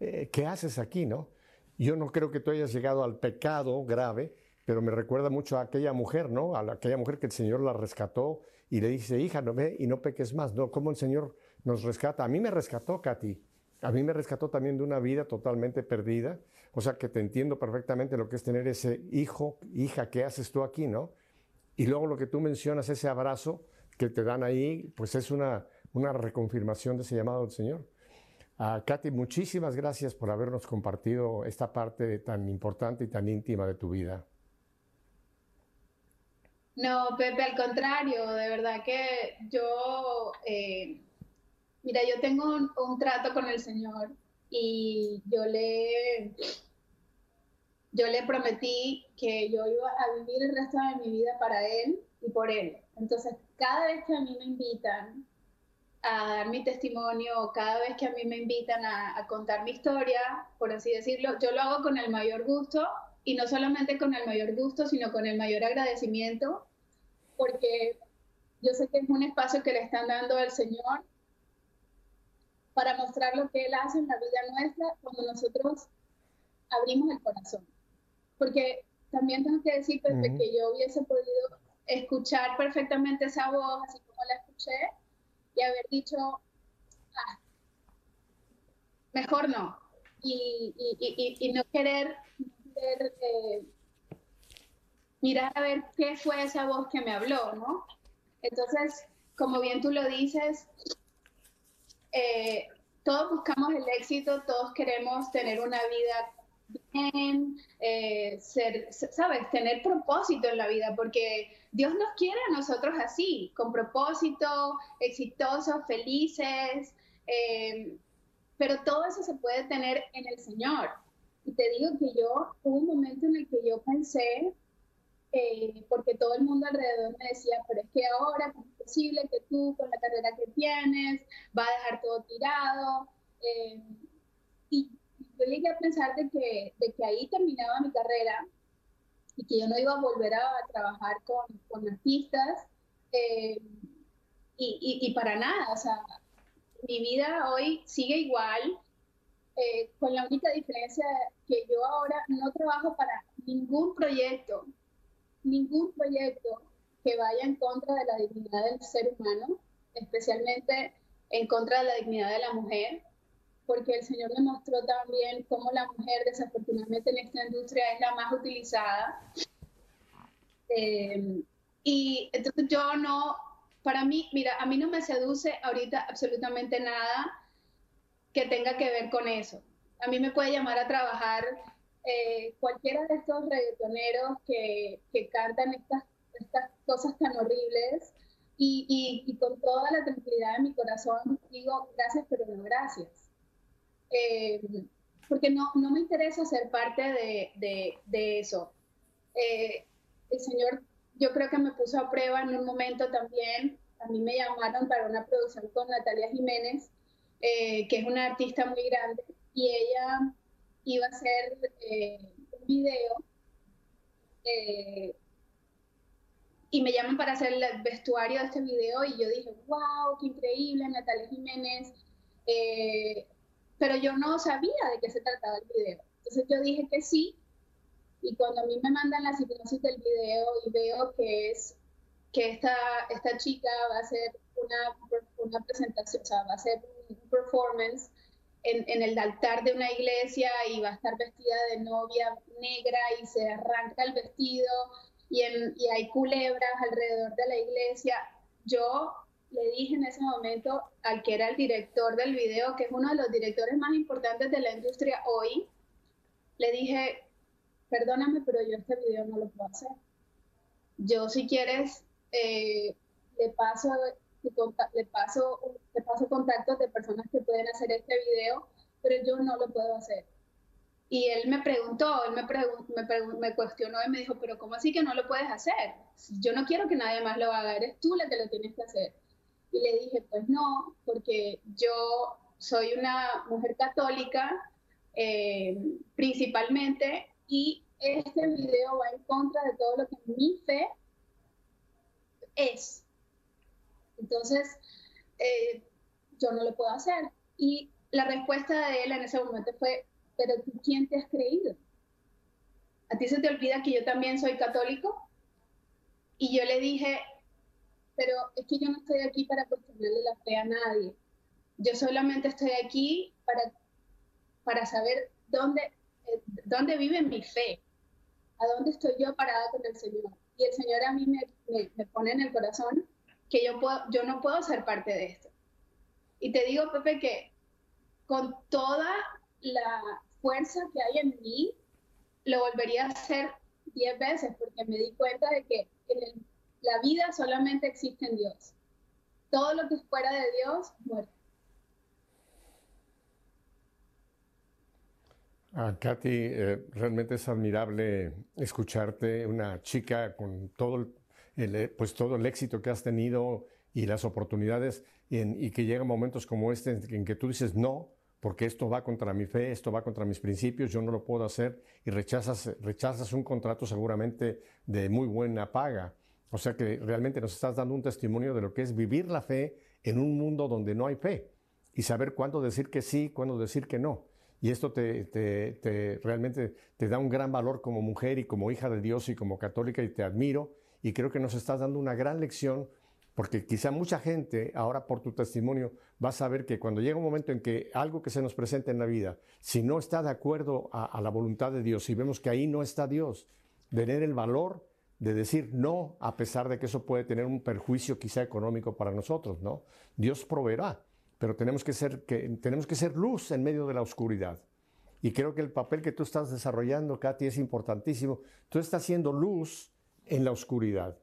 Eh, ¿Qué haces aquí, no? Yo no creo que tú hayas llegado al pecado grave, pero me recuerda mucho a aquella mujer, ¿no? A aquella mujer que el Señor la rescató y le dice, hija, no ve y no peques más. No, ¿cómo el Señor nos rescata? A mí me rescató, Katy. A mí me rescató también de una vida totalmente perdida. O sea que te entiendo perfectamente lo que es tener ese hijo, hija, ¿qué haces tú aquí, no? Y luego lo que tú mencionas, ese abrazo que te dan ahí, pues es una, una reconfirmación de ese llamado del Señor. Uh, Katy, muchísimas gracias por habernos compartido esta parte tan importante y tan íntima de tu vida. No, Pepe, al contrario, de verdad que yo, eh, mira, yo tengo un, un, trato con el Señor y yo le, yo le prometí que yo iba a vivir el resto de mi vida para Él y por Él. Entonces, cada vez que a mí me invitan a dar mi testimonio, cada vez que a mí me invitan a, a contar mi historia, por así decirlo, yo lo hago con el mayor gusto y no solamente con el mayor gusto, sino con el mayor agradecimiento porque yo sé que es un espacio que le están dando al Señor para mostrar lo que Él hace en la vida nuestra cuando nosotros abrimos el corazón. Porque también tengo que decir, uh -huh. que yo hubiese podido escuchar perfectamente esa voz, así como la escuché, y haber dicho, ah, mejor no. Y, y, y, y no querer, no querer eh, mirar a ver qué fue esa voz que me habló, ¿no? Entonces, como bien tú lo dices, eh, todos buscamos el éxito, todos queremos tener una vida bien, eh, ser, sabes, tener propósito en la vida, porque Dios nos quiere a nosotros así, con propósito, exitosos, felices, eh, pero todo eso se puede tener en el Señor. Y te digo que yo, hubo un momento en el que yo pensé, eh, porque todo el mundo alrededor me decía, pero es que ahora, ¿cómo es posible que tú, con la carrera que tienes, va a dejar todo tirado? Eh, y yo llegué a pensar de que, de que ahí terminaba mi carrera y que yo no iba a volver a trabajar con, con artistas. Eh, y, y, para nada, o sea, mi vida hoy sigue igual, eh, con la única diferencia que yo ahora no trabajo para ningún proyecto, ningún proyecto que vaya en contra de la dignidad del ser humano, especialmente en contra de la dignidad de la mujer, porque el Señor me mostró también cómo la mujer desafortunadamente en esta industria es la más utilizada. Eh, y entonces yo no, para mí, mira, a mí no me seduce ahorita absolutamente nada que tenga que ver con eso. A mí me puede llamar a trabajar eh, cualquiera de estos reggaetoneros que, que cantan estas, estas cosas tan horribles y, y, con toda la tranquilidad de mi corazón digo gracias, pero no gracias. Eh, porque no, no me interesa ser parte de, de, eso. Eh, el Señor yo creo que me puso a prueba en un momento también. A mí me llamaron para una producción con Natalia Jiménez, eh, que es una artista muy grande, y ella iba a hacer un video. Y me llaman para hacer el vestuario de este video y yo dije, wow, qué increíble, Natalia Jiménez. Pero yo no sabía de qué se trataba el video. Entonces yo dije que sí y cuando a mí me mandan la hipnosis del video y veo que es que esta, esta chica va a hacer una, una presentación, o sea, va a hacer un performance en, en, el altar de una iglesia y va a estar vestida de novia negra y se arranca el vestido y, en, y hay culebras alrededor de la iglesia. Yo le dije en ese momento al que era el director del video, que es uno de los directores más importantes de la industria hoy, le dije, perdóname, pero yo este video no lo puedo hacer. Yo si quieres, eh, le, paso, le, paso, le paso contactos de personas que pueden hacer este video, pero yo no lo puedo hacer. Y él me preguntó, él me, me, me, cuestionó y me dijo, pero ¿cómo así que no lo puedes hacer? Yo no quiero que nadie más lo haga, eres tú la que lo tienes que hacer. Y le dije, pues no, porque yo soy una mujer católica, eh, principalmente, y este video va en contra de todo lo que mi fe es. Entonces, eh, yo no lo puedo hacer. Y la respuesta de él en ese momento fue, pero tú, ¿quién te has creído? ¿A ti se te olvida que yo también soy católico? Y yo le dije, pero es que yo no estoy aquí para cuestionarle la fe a nadie. Yo solamente estoy aquí para, para saber dónde ¿dónde vive mi fe? ¿A dónde estoy yo parada con el Señor? Y el Señor a mí me, me, pone en el corazón que yo, puedo, yo no puedo ser parte de esto. Y te digo, Pepe, que con toda la fuerza que hay en mí, lo volvería a hacer diez veces porque me di cuenta de que en la vida solamente existe en Dios. Todo lo que es fuera de Dios, muere. Ah, Katy, eh, realmente es admirable escucharte, una chica con todo el, eh, pues todo el éxito que has tenido y las oportunidades y, que llegan momentos como este en que tú dices no, porque esto va contra mi fe, esto va contra mis principios, yo no lo puedo hacer y rechazas, rechazas un contrato seguramente de muy buena paga. O sea que realmente nos estás dando un testimonio de lo que es vivir la fe en un mundo donde no hay fe y saber cuándo decir que sí, cuándo decir que no. Y esto te, realmente te da un gran valor como mujer y como hija de Dios y como católica y te admiro. Y creo que nos estás dando una gran lección porque quizá mucha gente ahora por tu testimonio va a saber que cuando llega un momento en que algo que se nos presenta en la vida, si no está de acuerdo a la voluntad de Dios y vemos que ahí no está Dios, tener el valor de decir no, a pesar de que eso puede tener un perjuicio quizá económico para nosotros, ¿no? Dios proveerá pero tenemos que ser, tenemos que ser luz en medio de la oscuridad. Y creo que el papel que tú estás desarrollando, Katy, es importantísimo. Tú estás siendo luz en la oscuridad.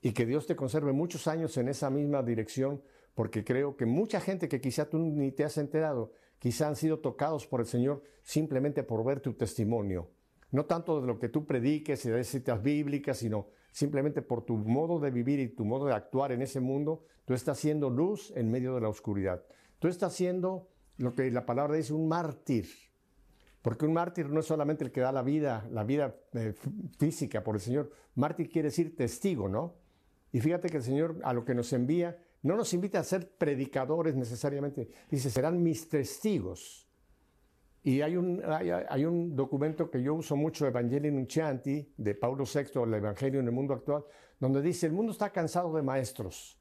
Y que Dios te conserve muchos años en esa misma dirección, porque creo que mucha gente que quizá tú ni te has enterado, quizá han sido tocados por el Señor simplemente por ver tu testimonio. No tanto de lo que tú prediques y de citas bíblicas, sino simplemente por tu modo de vivir y tu modo de actuar en ese mundo, tú estás siendo luz en medio de la oscuridad. Tú estás siendo lo que la palabra dice un mártir. Porque un mártir no es solamente el que da la vida, la vida eh, física por el Señor. Mártir quiere decir testigo, ¿no? Y fíjate que el Señor a lo que nos envía no nos invita a ser predicadores necesariamente. Dice, serán mis testigos. Y hay un, hay, un documento que yo uso mucho, Evangelii Nuncianti, de Paulo VI, el Evangelio en el mundo actual, donde dice, el mundo está cansado de maestros.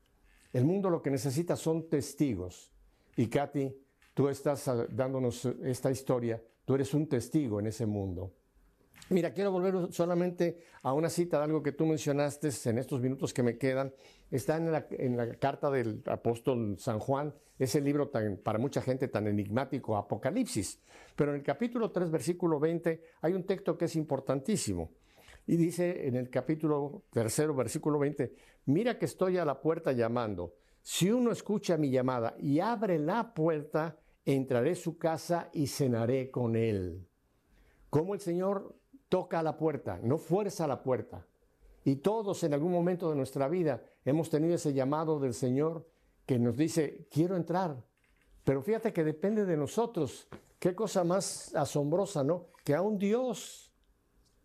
El mundo lo que necesita son testigos. Y Katy, tú estás dándonos esta historia, tú eres un testigo en ese mundo. Mira, quiero volver solamente a una cita de algo que tú mencionaste en estos minutos que me quedan. Está en la, carta del apóstol San Juan, ese libro para mucha gente tan enigmático, Apocalipsis. Pero en el capítulo 3, versículo 20, hay un texto que es importantísimo. Y dice en el capítulo 3, versículo 20, mira que estoy a la puerta llamando. Si uno escucha mi llamada y abre la puerta, entraré a su casa y cenaré con él. Como el Señor toca la puerta, no fuerza la puerta. Y todos en algún momento de nuestra vida hemos tenido ese llamado del Señor que nos dice, quiero entrar. Pero fíjate que depende de nosotros. Qué cosa más asombrosa, ¿no? Que a un Dios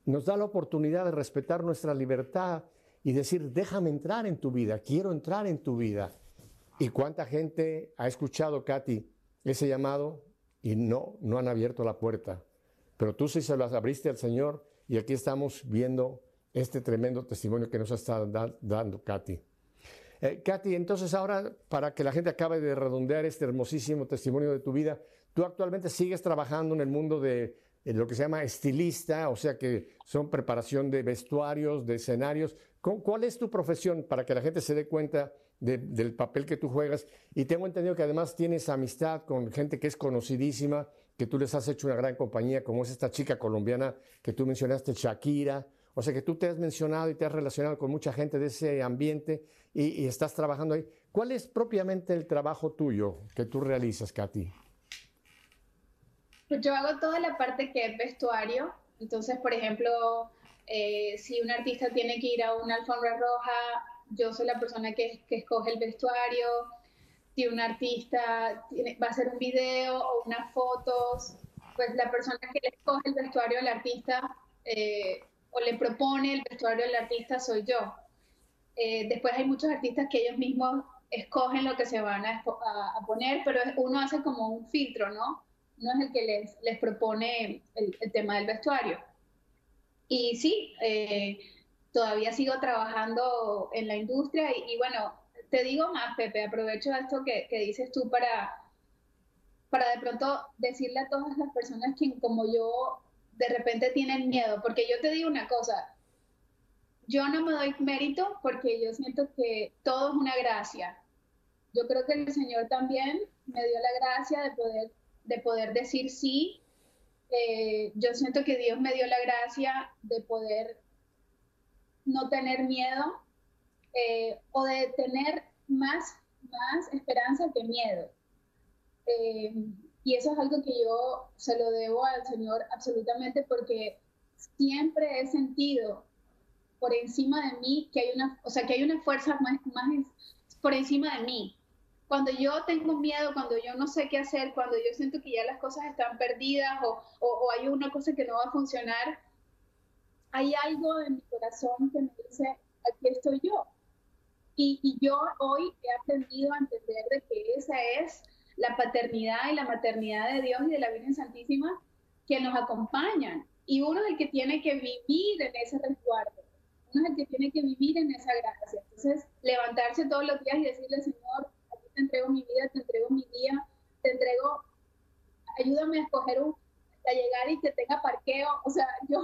nos da la oportunidad de respetar nuestra libertad y decir, déjame entrar en tu vida, quiero entrar en tu vida. ¿Y cuánta gente ha escuchado, Katy, ese llamado y no, no han abierto la puerta? Pero tú sí se las abriste al Señor y aquí estamos viendo este tremendo testimonio que nos está dando Katy. Eh, Katy, entonces ahora, para que la gente acabe de redondear este hermosísimo testimonio de tu vida, tú actualmente sigues trabajando en el mundo de, lo que se llama estilista, o sea que son preparación de vestuarios, de escenarios. ¿Cuál es tu profesión para que la gente se dé cuenta del papel que tú juegas? Y tengo entendido que además tienes amistad con gente que es conocidísima que tú les has hecho una gran compañía, como es esta chica colombiana que tú mencionaste, Shakira. O sea que tú te has mencionado y te has relacionado con mucha gente de ese ambiente y, estás trabajando ahí. ¿Cuál es propiamente el trabajo tuyo que tú realizas, Katy? Pues yo hago toda la parte que es vestuario. Entonces, por ejemplo, eh, si un artista tiene que ir a una alfombra roja, yo soy la persona que, que escoge el vestuario si un artista va a hacer un video o unas fotos, pues la persona que le escoge el vestuario del artista eh, o le propone el vestuario del artista soy yo. Eh, después hay muchos artistas que ellos mismos escogen lo que se van a, poner, pero uno hace como un filtro, ¿no? Uno es el que les, les propone el, tema del vestuario. Y sí, eh, todavía sigo trabajando en la industria y bueno, te digo más, Pepe, aprovecho esto que, dices tú para, para de pronto decirle a todas las personas que como yo de repente tienen miedo, porque yo te digo una cosa, yo no me doy mérito porque yo siento que todo es una gracia. Yo creo que el Señor también me dio la gracia de poder, de poder decir sí. Eh, yo siento que Dios me dio la gracia de poder no tener miedo eh, o de tener más, más esperanza que miedo. Eh, y eso es algo que yo se lo debo al Señor absolutamente porque siempre he sentido por encima de mí que hay una, o sea, que hay una fuerza más, más por encima de mí. Cuando yo tengo miedo, cuando yo no sé qué hacer, cuando yo siento que ya las cosas están perdidas o, o, o hay una cosa que no va a funcionar, hay algo en mi corazón que me dice, aquí estoy yo. Y, yo hoy he aprendido a entender de que esa es la paternidad y la maternidad de Dios y de la Virgen Santísima que nos acompañan. Y uno es el que tiene que vivir en ese resguardo. Uno es el que tiene que vivir en esa gracia. Entonces, levantarse todos los días y decirle, Señor, aquí te entrego mi vida, te entrego mi día, te entrego, ayúdame a escoger un, a llegar y que tenga parqueo. O sea, yo,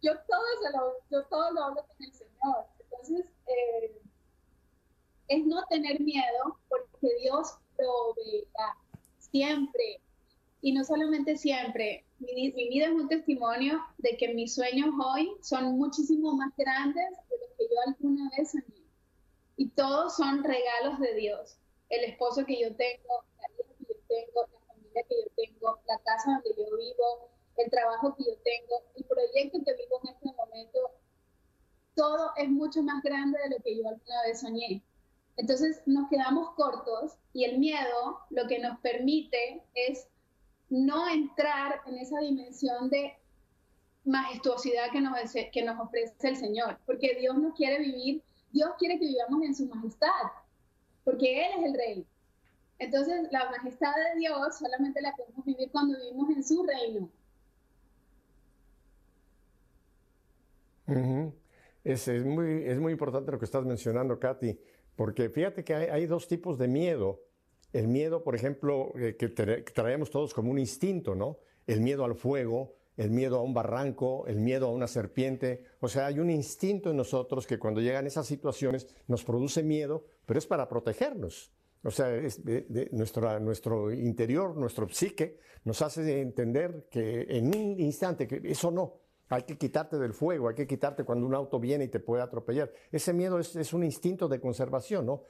yo todo se lo, yo todo lo hablo con el Señor. Entonces, eh, es no tener miedo porque Dios proveerá siempre. Y no solamente siempre, mi, vida es un testimonio de que mis sueños hoy son muchísimo más grandes de lo que yo alguna vez soñé. Y todos son regalos de Dios. El esposo que yo tengo, la hija que yo tengo, la familia que yo tengo, la casa donde yo vivo, el trabajo que yo tengo, el proyecto que vivo en este momento, todo es mucho más grande de lo que yo alguna vez soñé. Entonces nos quedamos cortos y el miedo lo que nos permite es no entrar en esa dimensión de majestuosidad que nos, que nos ofrece el Señor, porque Dios no quiere vivir, Dios quiere que vivamos en su majestad, porque Él es el rey. Entonces, la majestad de Dios solamente la podemos vivir cuando vivimos en su reino. es, muy, es muy importante lo que estás mencionando, Katy, porque fíjate que hay, dos tipos de miedo. El miedo, por ejemplo, eh, que, traemos todos como un instinto, ¿no? El miedo al fuego, el miedo a un barranco, el miedo a una serpiente. O sea, hay un instinto en nosotros que cuando llegan esas situaciones nos produce miedo, pero es para protegernos. O sea, es nuestro interior, nuestro psique, nos hace entender que en un instante, que eso no, hay que quitarte del fuego, hay que quitarte cuando un auto viene y te puede atropellar. Ese miedo es, un instinto de conservación, ¿no?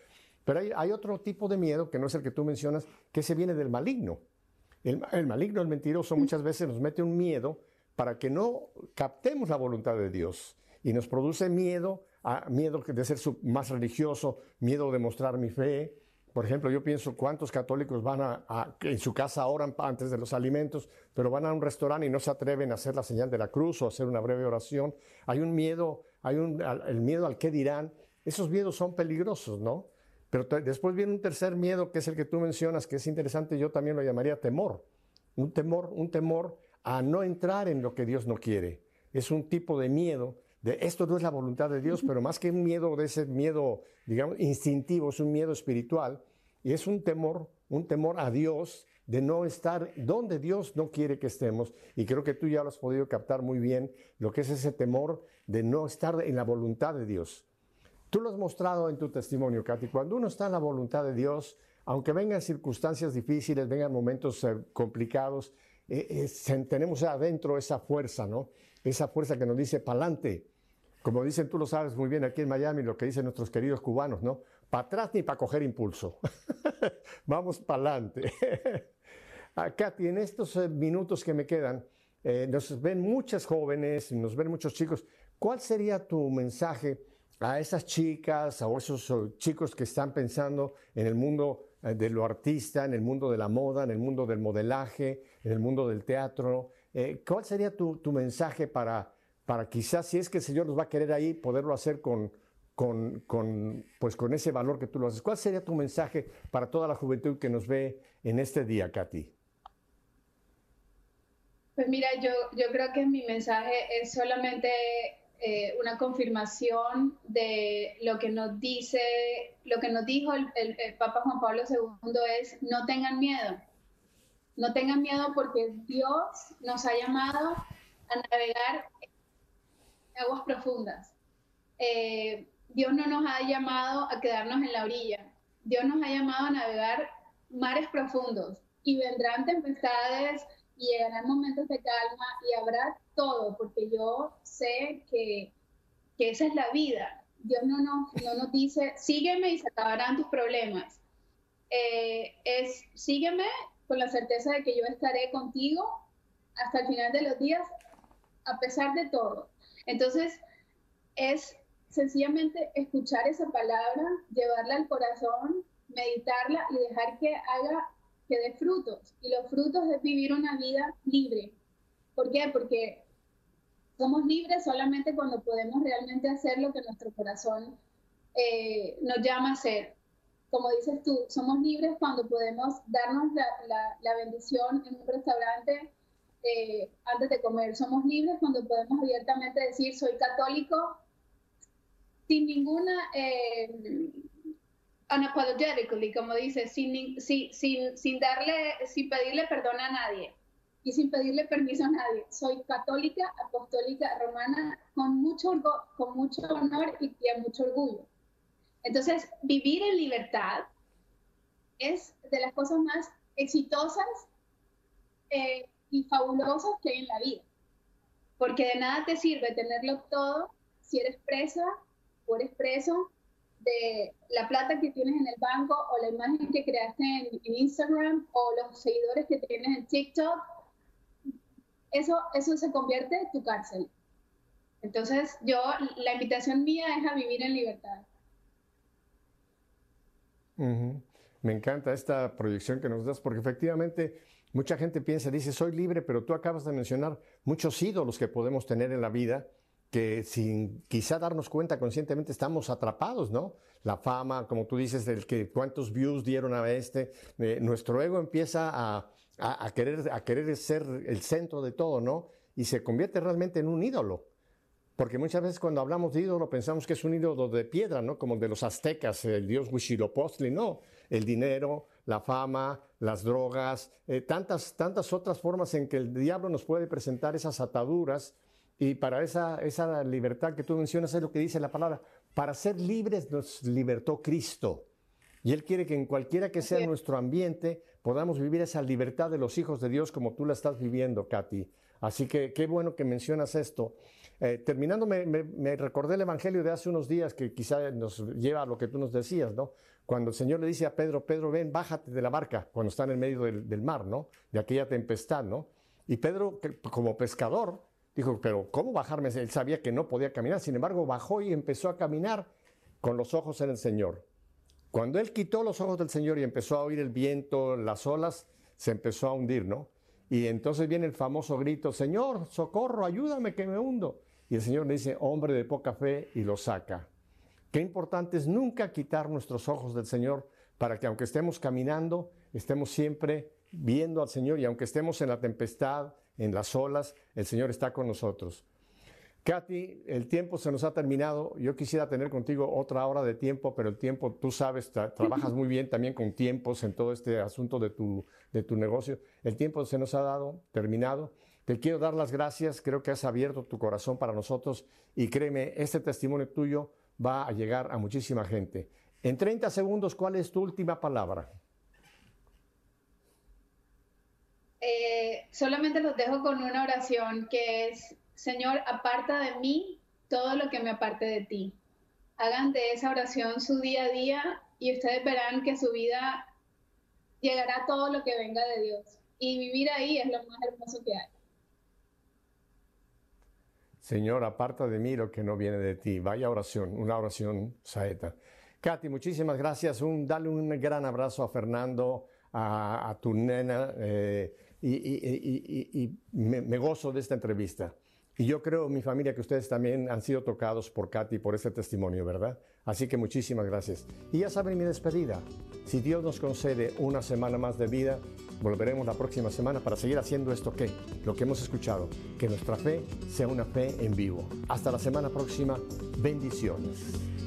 Pero hay, otro tipo de miedo, que no es el que tú mencionas, que se viene del maligno. El, el maligno, el mentiroso, muchas veces nos mete un miedo para que no captemos la voluntad de Dios y nos produce miedo, a, miedo de ser más religioso, miedo de mostrar mi fe, por ejemplo, yo pienso cuántos católicos van a, en su casa oran antes de los alimentos, pero van a un restaurante y no se atreven a hacer la señal de la cruz o hacer una breve oración. Hay un miedo, hay un, el miedo al qué dirán. Esos miedos son peligrosos, ¿no? Pero después viene un tercer miedo que es el que tú mencionas, que es interesante, yo también lo llamaría temor. Un temor, un temor a no entrar en lo que Dios no quiere. Es un tipo de miedo de esto no es la voluntad de Dios, pero más que un miedo de ese miedo, digamos, instintivo, es un miedo espiritual y es un temor, un temor a Dios de no estar donde Dios no quiere que estemos. Y creo que tú ya lo has podido captar muy bien, lo que es ese temor de no estar en la voluntad de Dios. Tú lo has mostrado en tu testimonio, Katy. Cuando uno está en la voluntad de Dios, aunque vengan circunstancias difíciles, vengan momentos eh, complicados, eh, eh, tenemos adentro esa fuerza, ¿no? Esa fuerza que nos dice pa'lante, como dicen, tú lo sabes muy bien aquí en Miami, lo que dicen nuestros queridos cubanos, ¿no? Para atrás ni para coger impulso. Vamos para adelante. Katy, en estos eh, minutos que me quedan, eh, nos ven muchas jóvenes, nos ven muchos chicos. ¿Cuál sería tu mensaje a esas chicas, a esos eh, chicos que están pensando en el mundo de lo artista, en el mundo de la moda, en el mundo del modelaje, en el mundo del teatro? ¿Cuál sería tu, tu mensaje para para quizás, si es que el Señor nos va a querer ahí, poderlo hacer con, con, pues con ese valor que tú lo haces. ¿Cuál sería tu mensaje para toda la juventud que nos ve en este día, Katy? Pues mira, yo, yo creo que mi mensaje es solamente eh, una confirmación de lo que nos dice, lo que nos dijo el, el, Papa Juan Pablo II es no tengan miedo, no tengan miedo porque Dios nos ha llamado a navegar aguas profundas. Eh, Dios no nos ha llamado a quedarnos en la orilla. Dios nos ha llamado a navegar mares profundos y vendrán tempestades y llegarán momentos de calma y habrá todo, porque yo sé que, que esa es la vida. Dios no nos, no nos dice, sígueme y se acabarán tus problemas. Eh, es, sígueme con la certeza de que yo estaré contigo hasta el final de los días, a pesar de todo. Entonces, es sencillamente escuchar esa palabra, llevarla al corazón, meditarla y dejar que haga, que dé frutos. Y los frutos es vivir una vida libre. ¿Por qué? Porque somos libres solamente cuando podemos realmente hacer lo que nuestro corazón eh, nos llama a hacer. Como dices tú, somos libres cuando podemos darnos la, la bendición en un restaurante eh, antes de comer. Somos libres cuando podemos abiertamente decir soy católico sin ninguna, eh, unapologetically, como dice, sin, sin, sin, darle, sin pedirle perdón a nadie y sin pedirle permiso a nadie. Soy católica, apostólica, romana, con mucho, con mucho honor y, y mucho orgullo. Entonces, vivir en libertad es de las cosas más exitosas eh, y fabulosos que hay en la vida. Porque de nada te sirve tenerlo todo si eres presa o eres preso de la plata que tienes en el banco o la imagen que creaste en, Instagram o los seguidores que tienes en TikTok. Eso, eso se convierte en tu cárcel. Entonces, yo, la invitación mía es a vivir en libertad. Me encanta esta proyección que nos das, porque efectivamente Mucha gente piensa, dice, soy libre, pero tú acabas de mencionar muchos ídolos que podemos tener en la vida que sin quizá darnos cuenta conscientemente estamos atrapados, ¿no? La fama, como tú dices, del que cuántos views dieron a este, eh, nuestro ego empieza a, a, querer, a querer ser el centro de todo, ¿no? Y se convierte realmente en un ídolo. Porque muchas veces cuando hablamos de ídolo pensamos que es un ídolo de piedra, ¿no? Como el de los aztecas, el dios Huitzilopochtli, no. El dinero, la fama, las drogas, eh, tantas, tantas otras formas en que el diablo nos puede presentar esas ataduras y para esa, esa libertad que tú mencionas es lo que dice la palabra. Para ser libres nos libertó Cristo. Y Él quiere que en cualquiera que sea nuestro ambiente podamos vivir esa libertad de los hijos de Dios como tú la estás viviendo, Katy. Así que qué bueno que mencionas esto. Eh, terminando, me, recordé el Evangelio de hace unos días que quizá nos lleva a lo que tú nos decías, ¿no? Cuando el Señor le dice a Pedro, Pedro, ven, bájate de la barca, cuando está en el medio del mar, ¿no? De aquella tempestad, ¿no? Y Pedro, como pescador, Dijo, pero ¿cómo bajarme? Él sabía que no podía caminar, sin embargo bajó y empezó a caminar con los ojos en el Señor. Cuando él quitó los ojos del Señor y empezó a oír el viento, las olas, se empezó a hundir, ¿no? Y entonces viene el famoso grito, Señor, socorro, ayúdame que me hundo. Y el Señor le dice, hombre de poca fe, y lo saca. Qué importante es nunca quitar nuestros ojos del Señor para que aunque estemos caminando, estemos siempre viendo al Señor y aunque estemos en la tempestad, en las olas, el Señor está con nosotros. Katy, el tiempo se nos ha terminado. Yo quisiera tener contigo otra hora de tiempo, pero el tiempo, tú sabes, trabajas muy bien también con tiempos en todo este asunto de tu, de tu negocio. El tiempo se nos ha dado, terminado. Te quiero dar las gracias, creo que has abierto tu corazón para nosotros y créeme, este testimonio tuyo va a llegar a muchísima gente. En 30 segundos, ¿cuál es tu última palabra? Eh, solamente los dejo con una oración que es, Señor, aparta de mí todo lo que me aparte de ti. Hagan de esa oración su día a día y ustedes verán que su vida llegará todo lo que venga de Dios. Y vivir ahí es lo más hermoso que hay. Señor, aparta de mí lo que no viene de ti. Vaya oración, una oración saeta. Katy, muchísimas gracias. Un, dale un gran abrazo a Fernando, a, tu nena. Eh, y, me, gozo de esta entrevista. Y yo creo, mi familia, que ustedes también han sido tocados por Katy, por este testimonio, ¿verdad? Así que muchísimas gracias. Y ya saben mi despedida. Si Dios nos concede una semana más de vida, volveremos la próxima semana para seguir haciendo esto que, lo que hemos escuchado, que nuestra fe sea una fe en vivo. Hasta la semana próxima. Bendiciones.